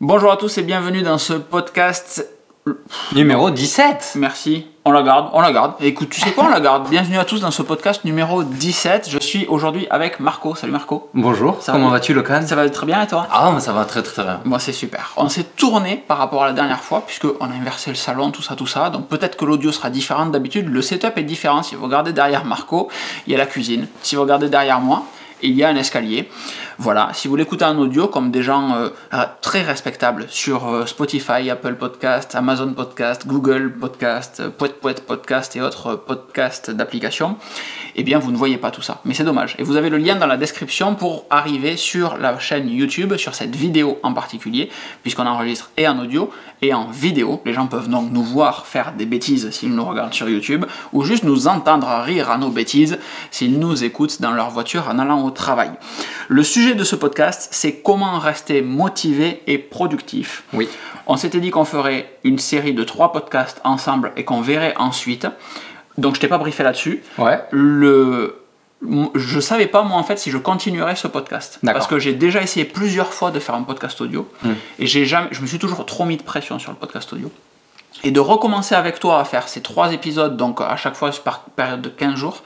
Bonjour à tous et bienvenue dans ce podcast. Numéro 17 Merci. On la garde, on la garde. Écoute, tu sais quoi, on la garde. Bienvenue à tous dans ce podcast numéro 17. Je suis aujourd'hui avec Marco. Salut Marco. Bonjour, Ça comment va vas-tu Locan Ça va très bien et toi? Ah, mais ça va très très bien. Bon, c'est super. On s'est tourné par rapport à la dernière fois, puisqu'on a inversé le salon, tout ça, tout ça. Donc peut-être que l'audio sera différent d'habitude. Le setup est différent. Si vous regardez derrière Marco, il y a la cuisine. Si vous regardez derrière moi, il y a un escalier. Voilà, si vous l'écoutez en audio, comme des gens euh, euh, très respectables sur euh, Spotify, Apple Podcast, Amazon Podcast, Google Podcast, euh, Poète Podcast et autres podcasts d'application, eh bien vous ne voyez pas tout ça. Mais c'est dommage. Et vous avez le lien dans la description pour arriver sur la chaîne YouTube, sur cette vidéo en particulier, puisqu'on enregistre et en audio et en vidéo. Les gens peuvent donc nous voir faire des bêtises s'ils nous regardent sur YouTube, ou juste nous entendre rire à nos bêtises s'ils nous écoutent dans leur voiture en allant au travail. De ce podcast, c'est comment rester motivé et productif. Oui. On s'était dit qu'on ferait une série de trois podcasts ensemble et qu'on verrait ensuite. Donc je t'ai pas briefé là-dessus. Ouais. Le je savais pas moi en fait si je continuerais ce podcast parce que j'ai déjà essayé plusieurs fois de faire un podcast audio Hmm. et j'ai jamais je me suis toujours trop mis de pression sur le podcast audio et de recommencer avec toi à faire ces trois épisodes donc à chaque fois par période de 15 jours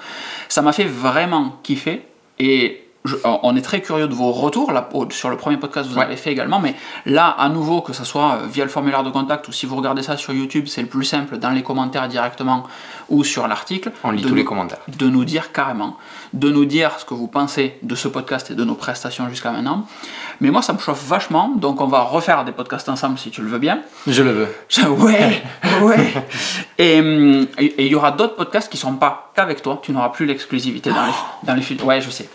ça m'a fait vraiment kiffer et je- on est très curieux de vos retours là, sur le premier podcast vous Ouais. avez fait également mais là à nouveau que ce soit euh, via le formulaire de contact ou si vous regardez ça sur YouTube c'est le plus simple dans les commentaires directement ou sur l'article On lit tous les commentaires. de nous dire carrément, de nous dire ce que vous pensez de ce podcast et de nos prestations jusqu'à maintenant. Mais moi, ça me chauffe vachement, donc on va refaire des podcasts ensemble si tu le veux bien. Je le veux. Je- Ouais, ouais. Et il y aura d'autres podcasts qui ne seront pas qu'avec toi. Tu n'auras plus l'exclusivité dans les, dans les futurs. Ouais, je sais.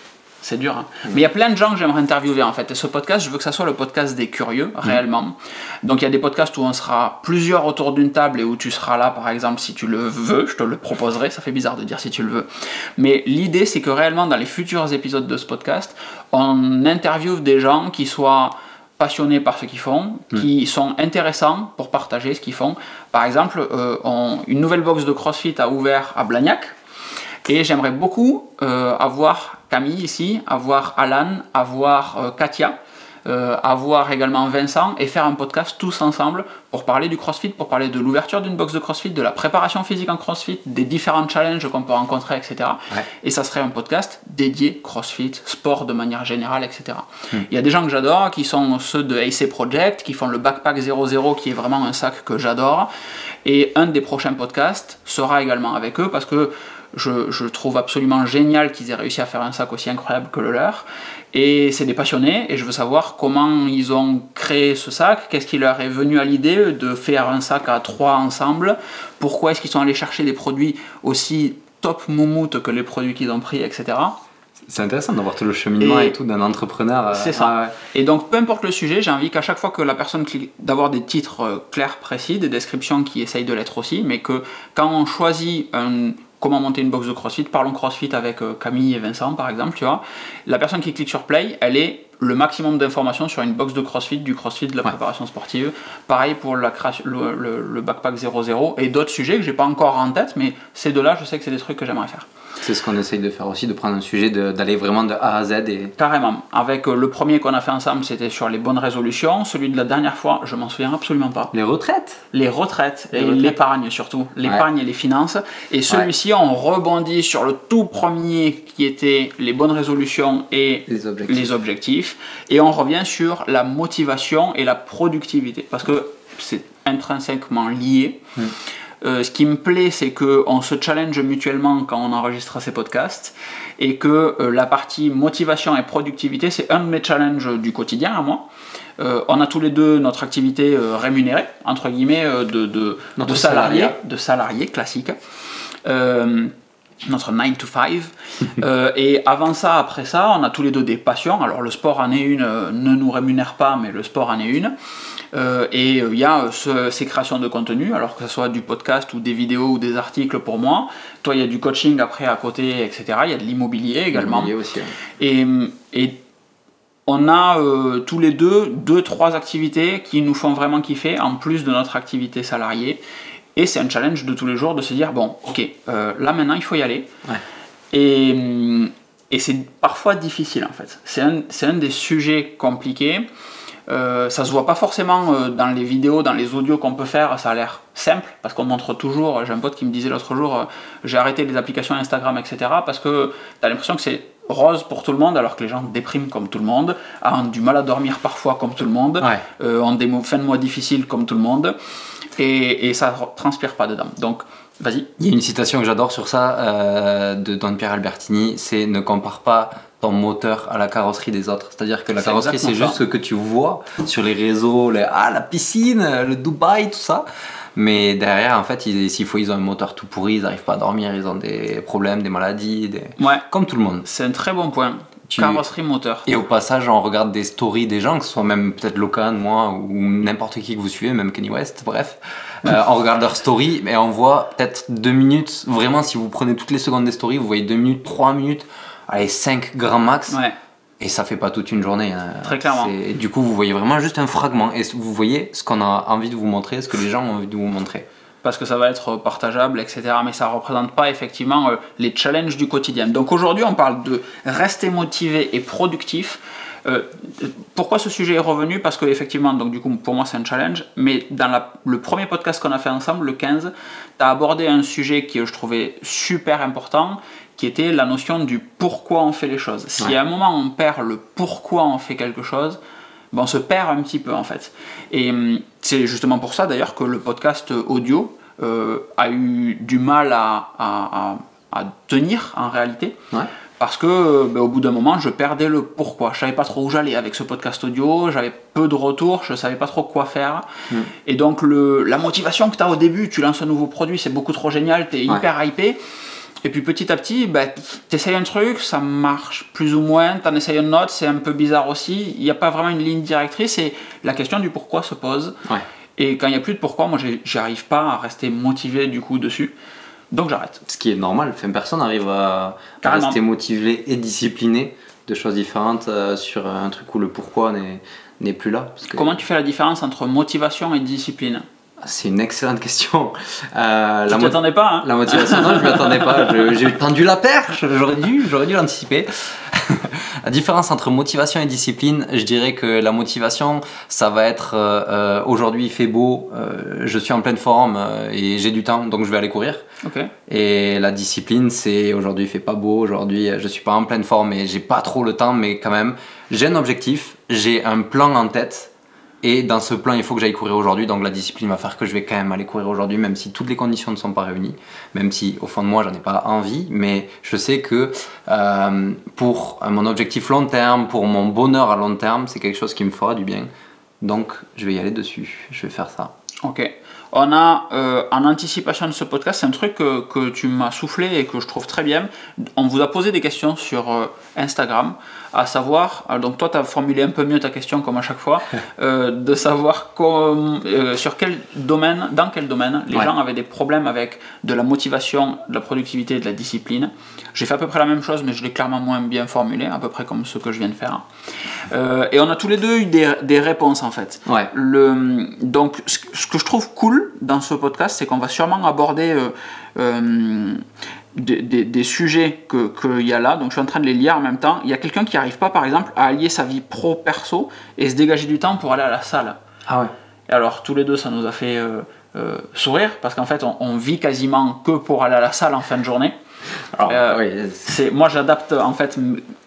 C'est dur. hein. Mais il y a plein de gens que j'aimerais interviewer en fait. Et ce podcast, je veux que ça soit le podcast des curieux, réellement. Donc il y a des podcasts où on sera plusieurs autour d'une table et où tu seras là, par exemple, si tu le veux. Je te le proposerai. Ça fait bizarre de dire si tu le veux. Mais l'idée, c'est que réellement, dans les futurs épisodes de ce podcast, on interviewe des gens qui soient passionnés par ce qu'ils font, qui sont intéressants pour partager ce qu'ils font. Par exemple, euh, on- une nouvelle box de CrossFit a ouvert à Blagnac. Et j'aimerais beaucoup euh, avoir Camille ici, avoir Alan, avoir euh, Katia, euh, avoir également Vincent et faire un podcast tous ensemble pour parler du CrossFit, pour parler de l'ouverture d'une box de CrossFit, de la préparation physique en CrossFit, des différents challenges qu'on peut rencontrer, etc. Ouais. Et ça serait un podcast dédié CrossFit, sport de manière générale, etc. Il y a des gens que j'adore qui sont ceux de AC Project, qui font le Backpack 00, qui est vraiment un sac que j'adore. Et un des prochains podcasts sera également avec eux parce que je, je trouve absolument génial qu'ils aient réussi à faire un sac aussi incroyable que le leur. Et c'est des passionnés et je veux savoir comment ils ont créé ce sac, qu'est-ce qui leur est venu à l'idée de faire un sac à trois ensemble, pourquoi est-ce qu'ils sont allés chercher des produits aussi top moumoute que les produits qu'ils ont pris, etc. C'est intéressant d'avoir tout le cheminement Et- et, tout d'un entrepreneur. euh, C'est ça. Et donc, peu importe le sujet, j'ai envie qu'à chaque fois que la personne clique, d'avoir des titres euh, clairs, précis, des descriptions qui essayent de l'être aussi, mais que quand on choisit un- comment monter une box de CrossFit, parlons CrossFit avec euh, Camille et Vincent par exemple, tu vois, la personne qui clique sur Play, elle est le maximum d'informations sur une box de CrossFit, du CrossFit, de la Ouais. préparation sportive. Pareil pour la le, le- le backpack 00 et d'autres sujets que j'ai pas encore en tête, mais ces deux-là, je sais que c'est des trucs que j'aimerais faire. C'est ce qu'on essaye de faire aussi, de prendre un sujet, d'aller vraiment de A à Z. Et... Carrément. Avec euh, le premier qu'on a fait ensemble, c'était sur les bonnes résolutions. Celui de la dernière fois, je m'en souviens absolument pas. Les retraites Les retraites Les et l'épargne surtout. L'épargne et les finances. Et celui-ci, on rebondit sur le tout premier qui était les bonnes résolutions et Les objectifs. les objectifs. Et on revient sur la motivation et la productivité. Parce que c'est intrinsèquement lié. Euh, ce qui me plaît, c'est qu'on se challenge mutuellement quand on enregistre ces podcasts et que euh, la partie motivation et productivité, c'est un de mes challenges du quotidien à moi. Euh, on a tous les deux notre activité rémunérée, entre guillemets, de, de, de salariés, salariat. de salariés classiques. Euh, notre 9 to 5. Euh, et avant ça, après ça, on a tous les deux des passions. Alors le sport en est une, euh, ne nous rémunère pas, mais le sport en est une. Euh, et euh, il y a euh, ce- ces créations de contenu, alors que ce soit du podcast ou des vidéos ou des articles pour moi. Toi, il y a du coaching après à côté, etc. Il y a de l'immobilier également. L'immobilier aussi. ouais. Et, et on a euh, tous les deux deux, trois activités qui nous font vraiment kiffer, en plus de notre activité salariée. Et c'est un challenge de tous les jours de se dire, bon, ok, euh, là maintenant il faut y aller. Ouais. Et, et c'est parfois difficile en fait. C'est un, c'est un des sujets compliqués. Euh, ça se voit pas forcément euh, dans les vidéos, dans les audios qu'on peut faire, ça a l'air simple parce qu'on montre toujours. J'ai un pote qui me disait l'autre jour, euh, j'ai arrêté les applications Instagram, etc. parce que tu as l'impression que c'est rose pour tout le monde alors que les gens dépriment comme tout le monde, ont du mal à dormir parfois comme tout le monde, Ouais. ont des fins de mois difficiles comme tout le monde et, et ça re- transpire pas dedans. Donc vas-y. Il y a une citation que j'adore sur ça de Don Pierre Albertini, c'est ne compare pas ton moteur à la carrosserie des autres. C'est-à-dire que la carrosserie c'est juste ce que tu vois sur les réseaux, les, ah la piscine, le Dubaï, tout ça. Mais derrière, en fait, s'il faut, ils ont un moteur tout pourri, ils n'arrivent pas à dormir, ils ont des problèmes, des maladies, des... Ouais, comme tout le monde. c'est un très bon point. Tu- Carrosserie moteur. Et au passage, on regarde des stories des gens, que ce soit même peut-être Locan, moi, ou n'importe qui que vous suivez, même Kenny West, bref. Euh, on regarde leurs stories et on voit peut-être deux minutes. Vraiment, si vous prenez toutes les secondes des stories, vous voyez deux minutes, trois minutes, allez, cinq grands max. Ouais. Et ça fait pas toute une journée. hein. Très clairement. Du coup, vous voyez vraiment juste un fragment. Et vous voyez ce qu'on a envie de vous montrer, ce que les gens ont envie de vous montrer. parce que ça va être partageable, etc. Mais ça ne représente pas effectivement euh, les challenges du quotidien. Donc aujourd'hui, on parle de rester motivé et productif. Euh, pourquoi ce sujet est revenu? Parce que effectivement, donc du coup, pour moi, c'est un challenge. Mais dans la- le premier podcast qu'on a fait ensemble, le 15, tu as abordé un sujet que je trouvais super important, qui était la notion du pourquoi on fait les choses. Si Ouais. à un moment on perd le pourquoi on fait quelque chose, ben, on se perd un petit peu en fait. Et hum, c'est justement pour ça d'ailleurs que le podcast audio euh, a eu du mal à, à- à- à tenir en réalité. Ouais. Parce que euh, ben, au bout d'un moment, je perdais le pourquoi. Je savais pas trop où j'allais avec ce podcast audio, j'avais peu de retours, je savais pas trop quoi faire. Mm. Et donc le, la motivation que tu as au début, tu lances un nouveau produit, c'est beaucoup trop génial, tu es Ouais. hyper hypé. Et puis petit à petit, ben, tu essayes un truc, ça marche plus ou moins, tu en essayes un autre, c'est un peu bizarre aussi. Il n'y a pas vraiment une ligne directrice et la question du pourquoi se pose. Ouais. Et quand il n'y a plus de pourquoi, moi j'arrive pas à rester motivé du coup dessus. Donc j'arrête. Ce qui est normal. Enfin, personne n'arrive à, rester motivé et discipliné de choses différentes euh, sur un truc où le pourquoi n'est n'est plus là. Parce que Comment tu fais la différence entre motivation et discipline? C'est une excellente question. Euh, Tu la, pas, hein la motivation, non, je m'y attendais pas. J'ai tendu la perche, j'aurais dû, j'aurais dû l'anticiper. la différence entre motivation et discipline, je dirais que la motivation, ça va être euh, euh, aujourd'hui il fait beau, euh, je suis en pleine forme et j'ai du temps, donc je vais aller courir. Et la discipline, c'est aujourd'hui il fait pas beau, aujourd'hui je suis pas en pleine forme et j'ai pas trop le temps, mais quand même, j'ai un objectif, j'ai un plan en tête. Et dans ce plan, il faut que j'aille courir aujourd'hui. Donc la discipline va faire que je vais quand même aller courir aujourd'hui, même si toutes les conditions ne sont pas réunies. Même si au fond de moi, j'en ai pas envie. Mais je sais que euh, pour mon objectif long terme, pour mon bonheur à long terme, c'est quelque chose qui me fera du bien. Donc je vais y aller dessus. Je vais faire ça. Ok. On a, euh, en anticipation de ce podcast, c'est un truc que, que tu m'as soufflé et que je trouve très bien. On vous a posé des questions sur euh, Instagram, à savoir, euh, donc toi tu as formulé un peu mieux ta question comme à chaque fois, euh, de savoir euh, sur quel domaine, dans quel domaine les Ouais. gens avaient des problèmes avec de la motivation, de la productivité et de la discipline. J'ai fait à peu près la même chose, mais je l'ai clairement moins bien formulé, à peu près comme ce que je viens de faire. Euh, et on a tous les deux eu des, des réponses en fait. Ouais. Le, donc, ce que- je trouve cool dans ce podcast, c'est qu'on va sûrement aborder euh, des, des- des sujets que- qu'il y a là. Donc, je suis en train de les lire en même temps. Il y a quelqu'un qui n'arrive pas, par exemple, à allier sa vie pro-perso et se dégager du temps pour aller à la salle. Ah ouais. Et alors, tous les deux, ça nous a fait euh, euh, sourire parce qu'en fait, on, on vit quasiment que pour aller à la salle en fin de journée. Alors, Euh, oui, C'est, moi, j'adapte en fait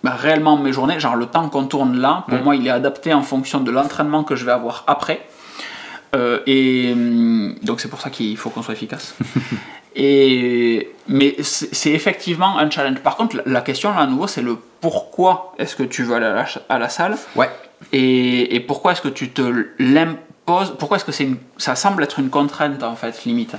réellement mes journées. Genre, le temps qu'on tourne là, pour Mm. moi, il est adapté en fonction de l'entraînement que je vais avoir après. Euh, et hum, donc, c'est pour ça qu'il faut qu'on soit efficace. et, mais c'est, effectivement un challenge. Par contre, la, question là à nouveau, c'est le pourquoi est-ce que tu veux aller à la, ch- à la salle ouais. et, et pourquoi est-ce que tu te l'imposes? Pourquoi est-ce que c'est ça semble être une contrainte en fait, limite,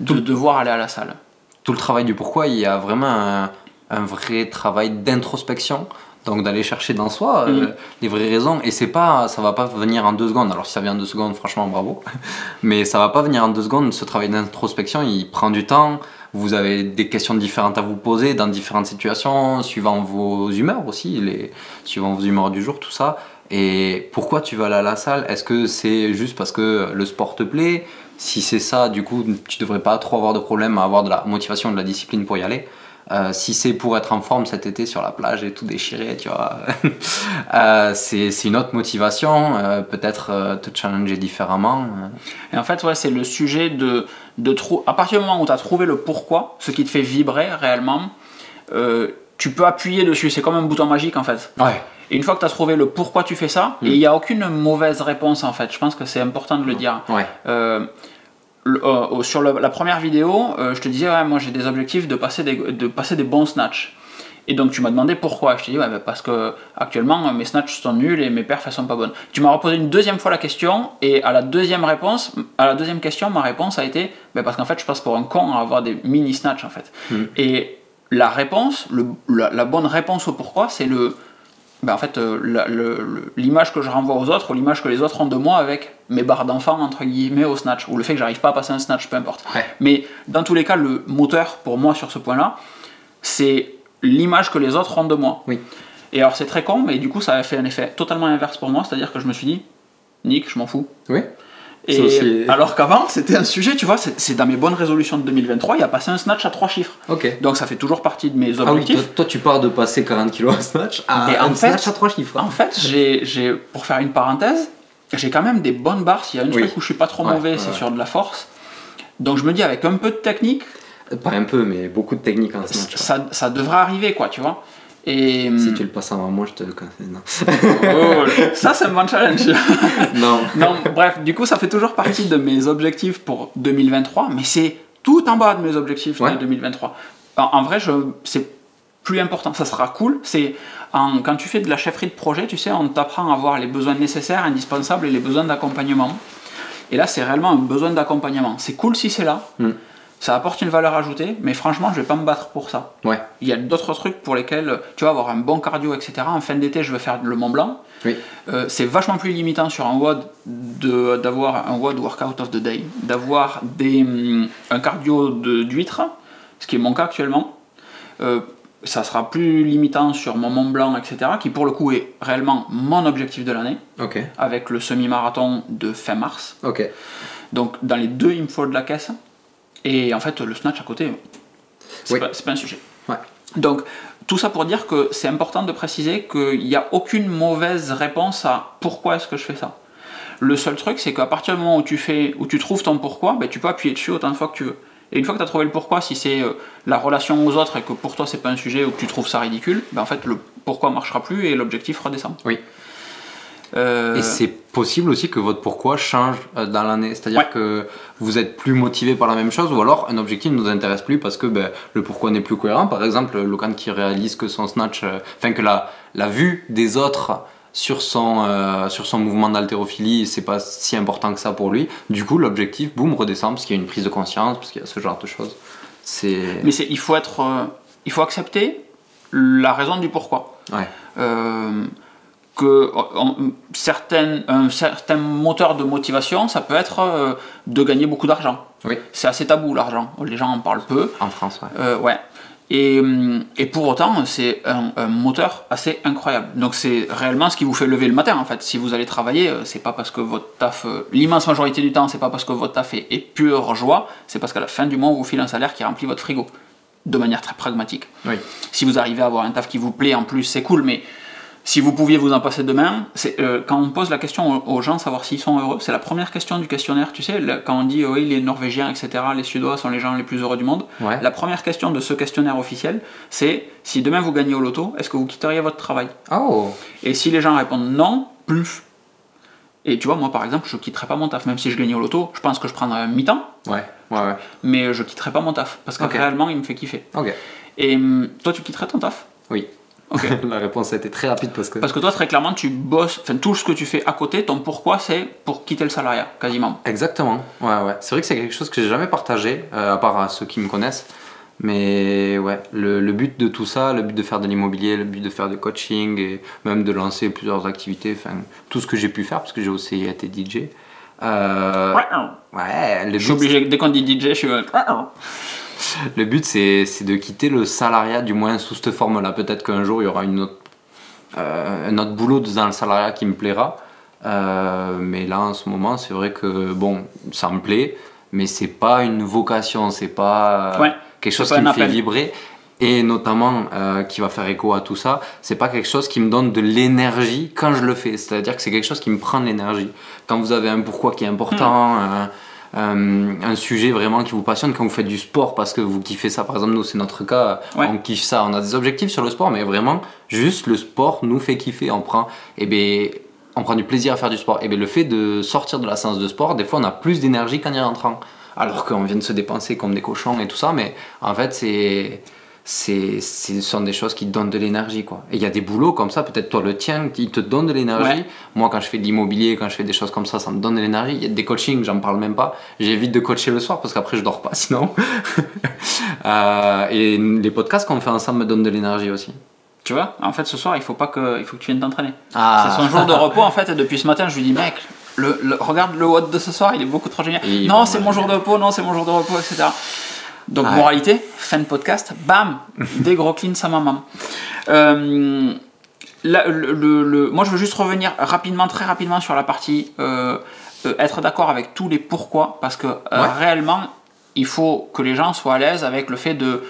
de devoir aller à la salle? Tout le travail du pourquoi, il y a vraiment un, un vrai travail d'introspection. Donc d'aller chercher dans soi euh, Mhm. les vraies raisons. Et c'est pas, ça va pas venir en deux secondes. Alors si ça vient en deux secondes, franchement, bravo. Mais ça va pas venir en deux secondes. Ce travail d'introspection, il prend du temps. Vous avez des questions différentes à vous poser dans différentes situations, suivant vos humeurs aussi, les, suivant vos humeurs du jour, tout ça. Et pourquoi tu vas aller à la salle? Est-ce que c'est juste parce que le sport te plaît? Si c'est ça, du coup, tu devrais pas trop avoir de problème à avoir de la motivation, de la discipline pour y aller. Euh, si c'est pour être en forme cet été sur la plage et tout déchirer, tu vois, euh, c'est une autre motivation. euh, Peut-être te challenger différemment. Et en fait, ouais, c'est le sujet de, de trou- À partir du moment où tu as trouvé le pourquoi, ce qui te fait vibrer réellement, tu peux appuyer dessus. C'est comme un bouton magique en fait. Ouais. Et une fois que tu as trouvé le pourquoi tu fais ça, et il n'y a aucune mauvaise réponse en fait. Je pense que c'est important de le dire. Ouais. Euh, sur le- la première vidéo, euh, je te disais, ouais, moi j'ai des objectifs de passer des, de passer des bons snatchs. Et donc tu m'as demandé pourquoi. Je t'ai dit, ouais, bah, parce que actuellement euh, mes snatchs sont nuls et mes perfs elles sont pas bonnes. Tu m'as reposé une deuxième fois la question, et à la deuxième réponse, à la deuxième question, ma réponse a été, bah, parce qu'en fait je passe pour un con à avoir des mini snatchs en fait. Et la réponse, le- la, la bonne réponse au pourquoi, c'est le, ben, en fait, euh, l'image que je renvoie aux autres ou l'image que les autres ont de moi avec mes barres d'enfant, entre guillemets, au snatch, ou le fait que j'arrive pas à passer un snatch, peu importe. Ouais. Mais dans tous les cas, le moteur, pour moi, sur ce point-là, c'est l'image que les autres ont de moi. Oui. Et alors, c'est très con, mais du coup, ça a fait un effet totalement inverse pour moi, c'est-à-dire que je me suis dit, Nick, je m'en fous. Oui. Et C'est aussi- alors qu'avant, c'était un sujet, tu vois, c'est dans mes bonnes résolutions de 2023, il y a passé un snatch à trois chiffres. Donc ça fait toujours partie de mes Ah oui, objectifs. toi, toi, tu pars de passer 40 kilos à snatch à Et un en fait- snatch à 3 chiffres. En fait, j'ai, pour faire une parenthèse, j'ai quand même des bonnes barres. S'il y a une Oui. truc où je suis pas trop Ouais, mauvais, ouais, c'est ouais. sur de la force. Donc je me dis, avec un peu de technique, Pas un peu, mais beaucoup de techniques en snatch. ça, ça devrait arriver, quoi, tu vois. Et Si tu le passes avant moi, je te conseille. Non. Oh, ça, c'est un bon challenge. non. non, bref, du coup, ça fait toujours partie de mes objectifs pour 2023, mais c'est tout en bas de mes objectifs Ouais. de 2023. En, en vrai, c'est plus important, ça sera cool. C'est quand tu fais de la chefferie de projet, tu sais, on t'apprend à avoir les besoins nécessaires, indispensables et les besoins d'accompagnement. Et là, c'est réellement un besoin d'accompagnement. C'est cool si c'est là. Mm. Ça apporte une valeur ajoutée, mais franchement, je vais pas me battre pour ça. Ouais. Il y a d'autres trucs pour lesquels, tu vas avoir un bon cardio, etc. En fin d'été, je vais faire le Mont Blanc. Oui. Euh, c'est vachement plus limitant sur un WOD de- d'avoir un WOD Workout of the Day, d'avoir des, hum, un cardio de- d'huître, ce qui est mon cas actuellement. Euh, ça sera plus limitant sur mon Mont Blanc, etc., qui pour le coup est réellement mon objectif de l'année, Ok. avec le semi-marathon de fin mars. Ok. Donc dans les deux, il me faut de la caisse. Et en fait, le snatch à côté, c'est Oui. pas, un sujet. Ouais. Donc, tout ça pour dire que c'est important de préciser qu'il n'y a aucune mauvaise réponse à pourquoi est-ce que je fais ça. Le seul truc, c'est qu'à partir du moment où tu, fais, où tu trouves ton pourquoi, ben, tu peux appuyer dessus autant de fois que tu veux. Et une fois que tu as trouvé le pourquoi, si c'est euh, la relation aux autres et que pour toi c'est pas un sujet ou que tu trouves ça ridicule, ben, en fait le pourquoi marchera plus et l'objectif redescend. Oui. Euh, Et c'est possible aussi que votre pourquoi change euh, dans l'année. C'est-à dire Ouais. que vous êtes plus motivé par la même chose ou alors un objectif ne nous intéresse plus parce que ben, le pourquoi n'est plus cohérent. Par exemple, Locan qui réalise que son snatch, euh, enfin que la, la vue des autres sur son, euh, sur son mouvement d'haltérophilie, c'est pas si important que ça pour lui. Du coup, l'objectif, boum, redescend parce qu'il y a une prise de conscience, parce qu'il y a ce genre de choses. C'est. Mais c'est- il faut être, il faut accepter la raison du pourquoi. Ouais. Euh, que on- certaines, un certain moteur de motivation, ça peut être euh, de gagner beaucoup d'argent. Oui. C'est assez tabou l'argent. Les gens en parlent peu. En France, ouais. Euh, ouais. Et, et pour autant, c'est un, un moteur assez incroyable. Donc c'est réellement ce qui vous fait lever le matin en fait. Si vous allez travailler, euh, c'est pas parce que votre taf, euh, l'immense majorité du temps, c'est pas parce que votre taf est, est pure joie, c'est parce qu'à la fin du mois, on vous file un salaire qui remplit votre frigo. De manière très pragmatique. Oui. Si vous arrivez à avoir un taf qui vous plaît en plus, c'est cool, mais si vous pouviez vous en passer demain, c'est, euh, quand on pose la question aux, gens, savoir s'ils sont heureux, c'est la première question du questionnaire, tu sais, quand on dit oui, les Norvégiens, etc., les Suédois sont les gens les plus heureux du monde, Ouais. la première question de ce questionnaire officiel, c'est si demain vous gagnez au loto, est-ce que vous quitteriez votre travail? Oh Et si les gens répondent non, plus. Et tu vois, moi par exemple, je quitterais pas mon taf, même si je gagnais au loto, je pense que je prendrais un mi-temps, Ouais, ouais, ouais. mais je quitterais pas mon taf, parce que réellement, il me fait kiffer. Ok. Et toi, tu quitterais ton taf? Oui. Ok. La réponse a été très rapide parce que. Parce que toi, très clairement, tu bosses, enfin tout ce que tu fais à côté, ton pourquoi, c'est pour quitter le salariat, quasiment. Exactement, ouais, ouais. C'est vrai que c'est quelque chose que j'ai jamais partagé, euh, à part à ceux qui me connaissent. Mais ouais, le, le but de tout ça, le but de faire de l'immobilier, le but de faire du coaching et même de lancer plusieurs activités, enfin tout ce que j'ai pu faire parce que j'ai aussi été DJ. Euh, ouais, le Je suis but, obligé, dès qu'on dit DJ, je suis. Le but c'est de quitter le salariat, du moins sous cette forme-là. Peut-être qu'un jour il y aura une autre, euh, un autre boulot dans le salariat qui me plaira. Euh, mais là en ce moment, c'est vrai que bon, ça me plaît, mais c'est pas une vocation, c'est pas euh, Ouais, quelque chose pas qui me fait vibrer. et notamment euh, qui va faire écho à tout ça, c'est pas quelque chose qui me donne de l'énergie quand je le fais. C'est-à-dire que c'est quelque chose qui me prend de l'énergie. Quand vous avez un pourquoi qui est important, un, un- un sujet vraiment qui vous passionne, quand vous faites du sport parce que vous kiffez ça, par exemple, nous c'est notre cas, Ouais. on kiffe ça, on a des objectifs sur le sport, mais vraiment, juste le sport nous fait kiffer. On prend, eh ben, on prend du plaisir à faire du sport. Et bien le fait de sortir de la séance de sport, des fois on a plus d'énergie qu'en y rentrant. Alors qu'on vient de se dépenser comme des cochons et tout ça, mais en fait c'est c'est ce sont des choses qui donnent de l'énergie quoi. Et il y a des boulots comme ça, peut-être toi le tien, qui te donne de l'énergie. Ouais. Moi quand je fais de l'immobilier, quand je fais des choses comme ça, ça me donne de l'énergie. Il y a des coachings, j'en parle même pas. J'évite de coacher le soir parce qu'après je dors pas sinon. Euh, et les podcasts qu'on fait ensemble me donnent de l'énergie aussi. Tu vois, en fait, ce soir, il faut pas que, il faut que tu viennes t'entraîner. Ah. C'est son jour de repos, en fait, et depuis ce matin, je lui dis, mec, le, le- regarde le WOD de ce soir, il est beaucoup trop génial. Non, c'est mon jour de repos, non, c'est mon jour de repos, etc. Donc, Ouais. moralité, fin de podcast, bam, des gros cleans à maman. Euh, là, le, le- le- moi, je veux juste revenir rapidement, très rapidement sur la partie euh, euh, être d'accord avec tous les pourquoi, parce que Ouais. réellement, il faut que les gens soient à l'aise avec le fait de.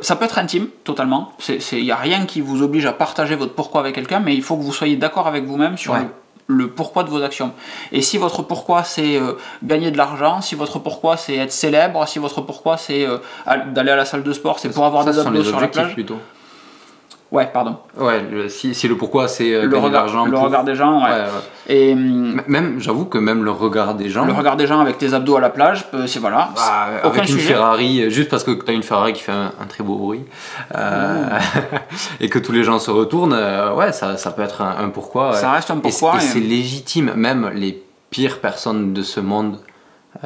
ça peut être intime, totalement. Il n'y a rien qui vous oblige à partager votre pourquoi avec quelqu'un, mais il faut que vous soyez d'accord avec vous-même sur Ouais. Le, pourquoi de vos actions. Et si votre pourquoi c'est euh, gagner de l'argent, si votre pourquoi c'est être célèbre, si votre pourquoi c'est euh, al- d'aller à la salle de sport, c'est pour avoir Ça, des abdos sur la objectifs plage. plutôt. Ouais, pardon. Ouais, le- si, si le pourquoi c'est euh, Le regard, le pour- regard des gens, ouais. Ouais, ouais. Et Même, j'avoue que même le regard des gens. le regard des gens avec tes abdos à la plage, euh, c'est voilà. Bah, avec une sujet. Ferrari, euh, juste parce que tu as une Ferrari qui fait un, un très beau bruit, euh, et que tous les gens se retournent, euh, ouais, ça, ça peut être un, un pourquoi. Ça reste un pourquoi. Et, et- c'est légitime, même les pires personnes de ce monde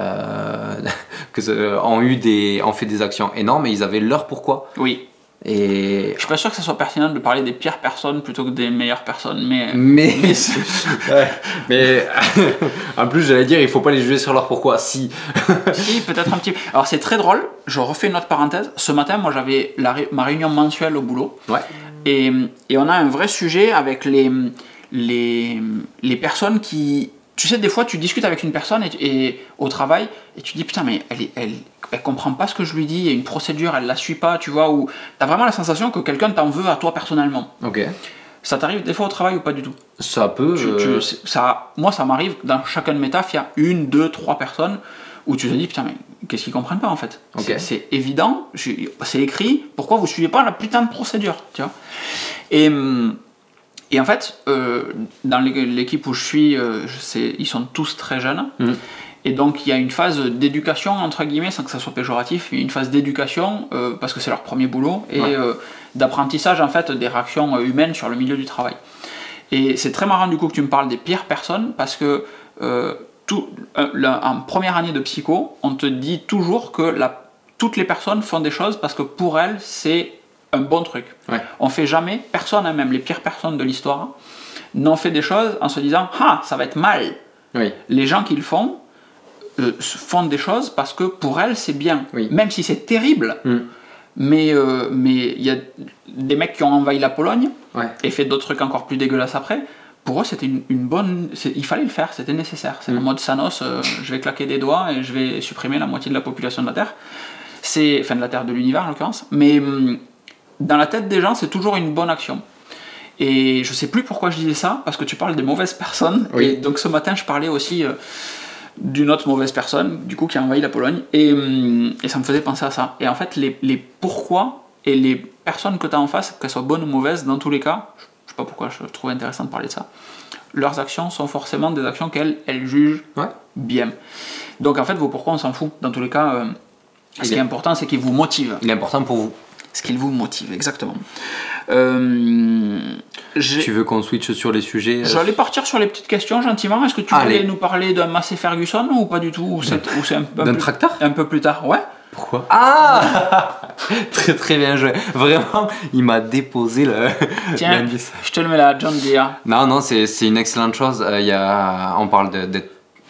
que, ont, eu des, ont fait des actions énormes et ils avaient leur pourquoi. Oui. Et, Je suis pas sûr que ça soit pertinent de parler des pires personnes plutôt que des meilleures personnes, mais. mais, mais ouais, mais en plus, j'allais dire, il faut pas les juger sur leur pourquoi. Si, si, peut-être un petit. Alors c'est très drôle, je refais une autre parenthèse. Ce matin, moi j'avais ré- ma réunion mensuelle au boulot. ouais, Et, et on a un vrai sujet avec les, les, les personnes qui. Tu sais, des fois, tu discutes avec une personne et, et- au travail et tu dis putain, mais elle, elle, elle comprend pas ce que je lui dis, il y a une procédure, elle la suit pas, tu vois, ou t'as vraiment la sensation que quelqu'un t'en veut à toi personnellement. ok. Ça t'arrive des fois au travail ou pas du tout? Ça peut. Tu- tu- euh, ça, Moi, ça m'arrive dans chacun de mes tafs, il y a une, deux, trois personnes où tu te dis putain, mais qu'est-ce qu'ils comprennent pas en fait? Ok. C'est- évident, c'est écrit, pourquoi vous suivez pas la putain de procédure tu vois? Et, hum, et en fait, euh, dans l'é- l'équipe où je suis, euh, ils sont tous très jeunes. Mhm. Et donc il y a une phase d'éducation, entre guillemets, sans que ça soit péjoratif, une phase d'éducation, euh, parce que c'est leur premier boulot, et Ouais. d'apprentissage en fait des réactions humaines sur le milieu du travail. Et c'est très marrant du coup que tu me parles des pires personnes, parce que tout, la- en première année de psycho, on te dit toujours que la, toutes les personnes font des choses parce que pour elles, c'est un bon truc. Ouais. On fait jamais, personne, hein, même les pires personnes de l'histoire, n'ont fait des choses en se disant Ah, ça va être mal. Oui. Les gens qui le font euh, font des choses parce que pour elles, c'est bien. Oui. Même si c'est terrible, Mm. mais euh, mais il y a des mecs qui ont envahi la Pologne Ouais. et fait d'autres trucs encore plus dégueulasses après. Pour eux, c'était une, une bonne. Il fallait le faire, c'était nécessaire. C'est le Mm. mode Sanos euh, je vais claquer des doigts et je vais supprimer la moitié de la population de la Terre. C'est, enfin, de la Terre, de l'univers en l'occurrence. Mais hum, dans la tête des gens, c'est toujours une bonne action. Et je sais plus pourquoi je disais ça, parce que tu parles des mauvaises personnes. Oui. Et donc ce matin, je parlais aussi euh, d'une autre mauvaise personne, du coup, qui a envahi la Pologne. Et, hum, et ça me faisait penser à ça. Et en fait, les, les pourquoi et les personnes que tu as en face, qu'elles soient bonnes ou mauvaises, dans tous les cas, je sais pas pourquoi je trouve intéressant de parler de ça, leurs actions sont forcément des actions qu'elles elles jugent Ouais. bien. Donc en fait, vos pourquoi, on s'en fout. Dans tous les cas, euh, ce qui est est- important, c'est qu'ils vous motivent. Il est important pour vous. Ce qu'il vous motive, exactement. Euh, Tu veux qu'on switch sur les sujets euh, J'allais partir sur les petites questions gentiment. Est-ce que tu voulais nous parler d'un Massey Ferguson ou pas du tout Ou c'est ou c'est un, peu D'un tracteur un peu plus tard Ouais. Pourquoi Ah Très très bien joué. Vraiment, il m'a déposé le Tiens, je te le mets là, John Deere. Non, non, c'est une excellente chose. Euh, y a, on parle de, de-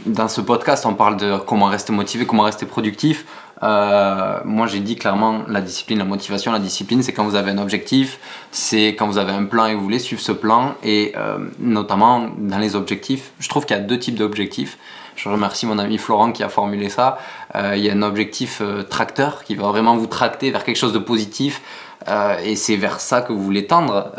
dans ce podcast, on parle de comment rester motivé, comment rester productif. Euh, moi, j'ai dit clairement la discipline, la motivation, la discipline, c'est quand vous avez un objectif, c'est quand vous avez un plan et vous voulez suivre ce plan. Et euh, notamment dans les objectifs, je trouve qu'il y a deux types d'objectifs. Je remercie mon ami Florent qui a formulé ça. Euh, il y a un objectif tracteur qui va vraiment vous tracter vers quelque chose de positif. et c'est vers ça que vous voulez tendre.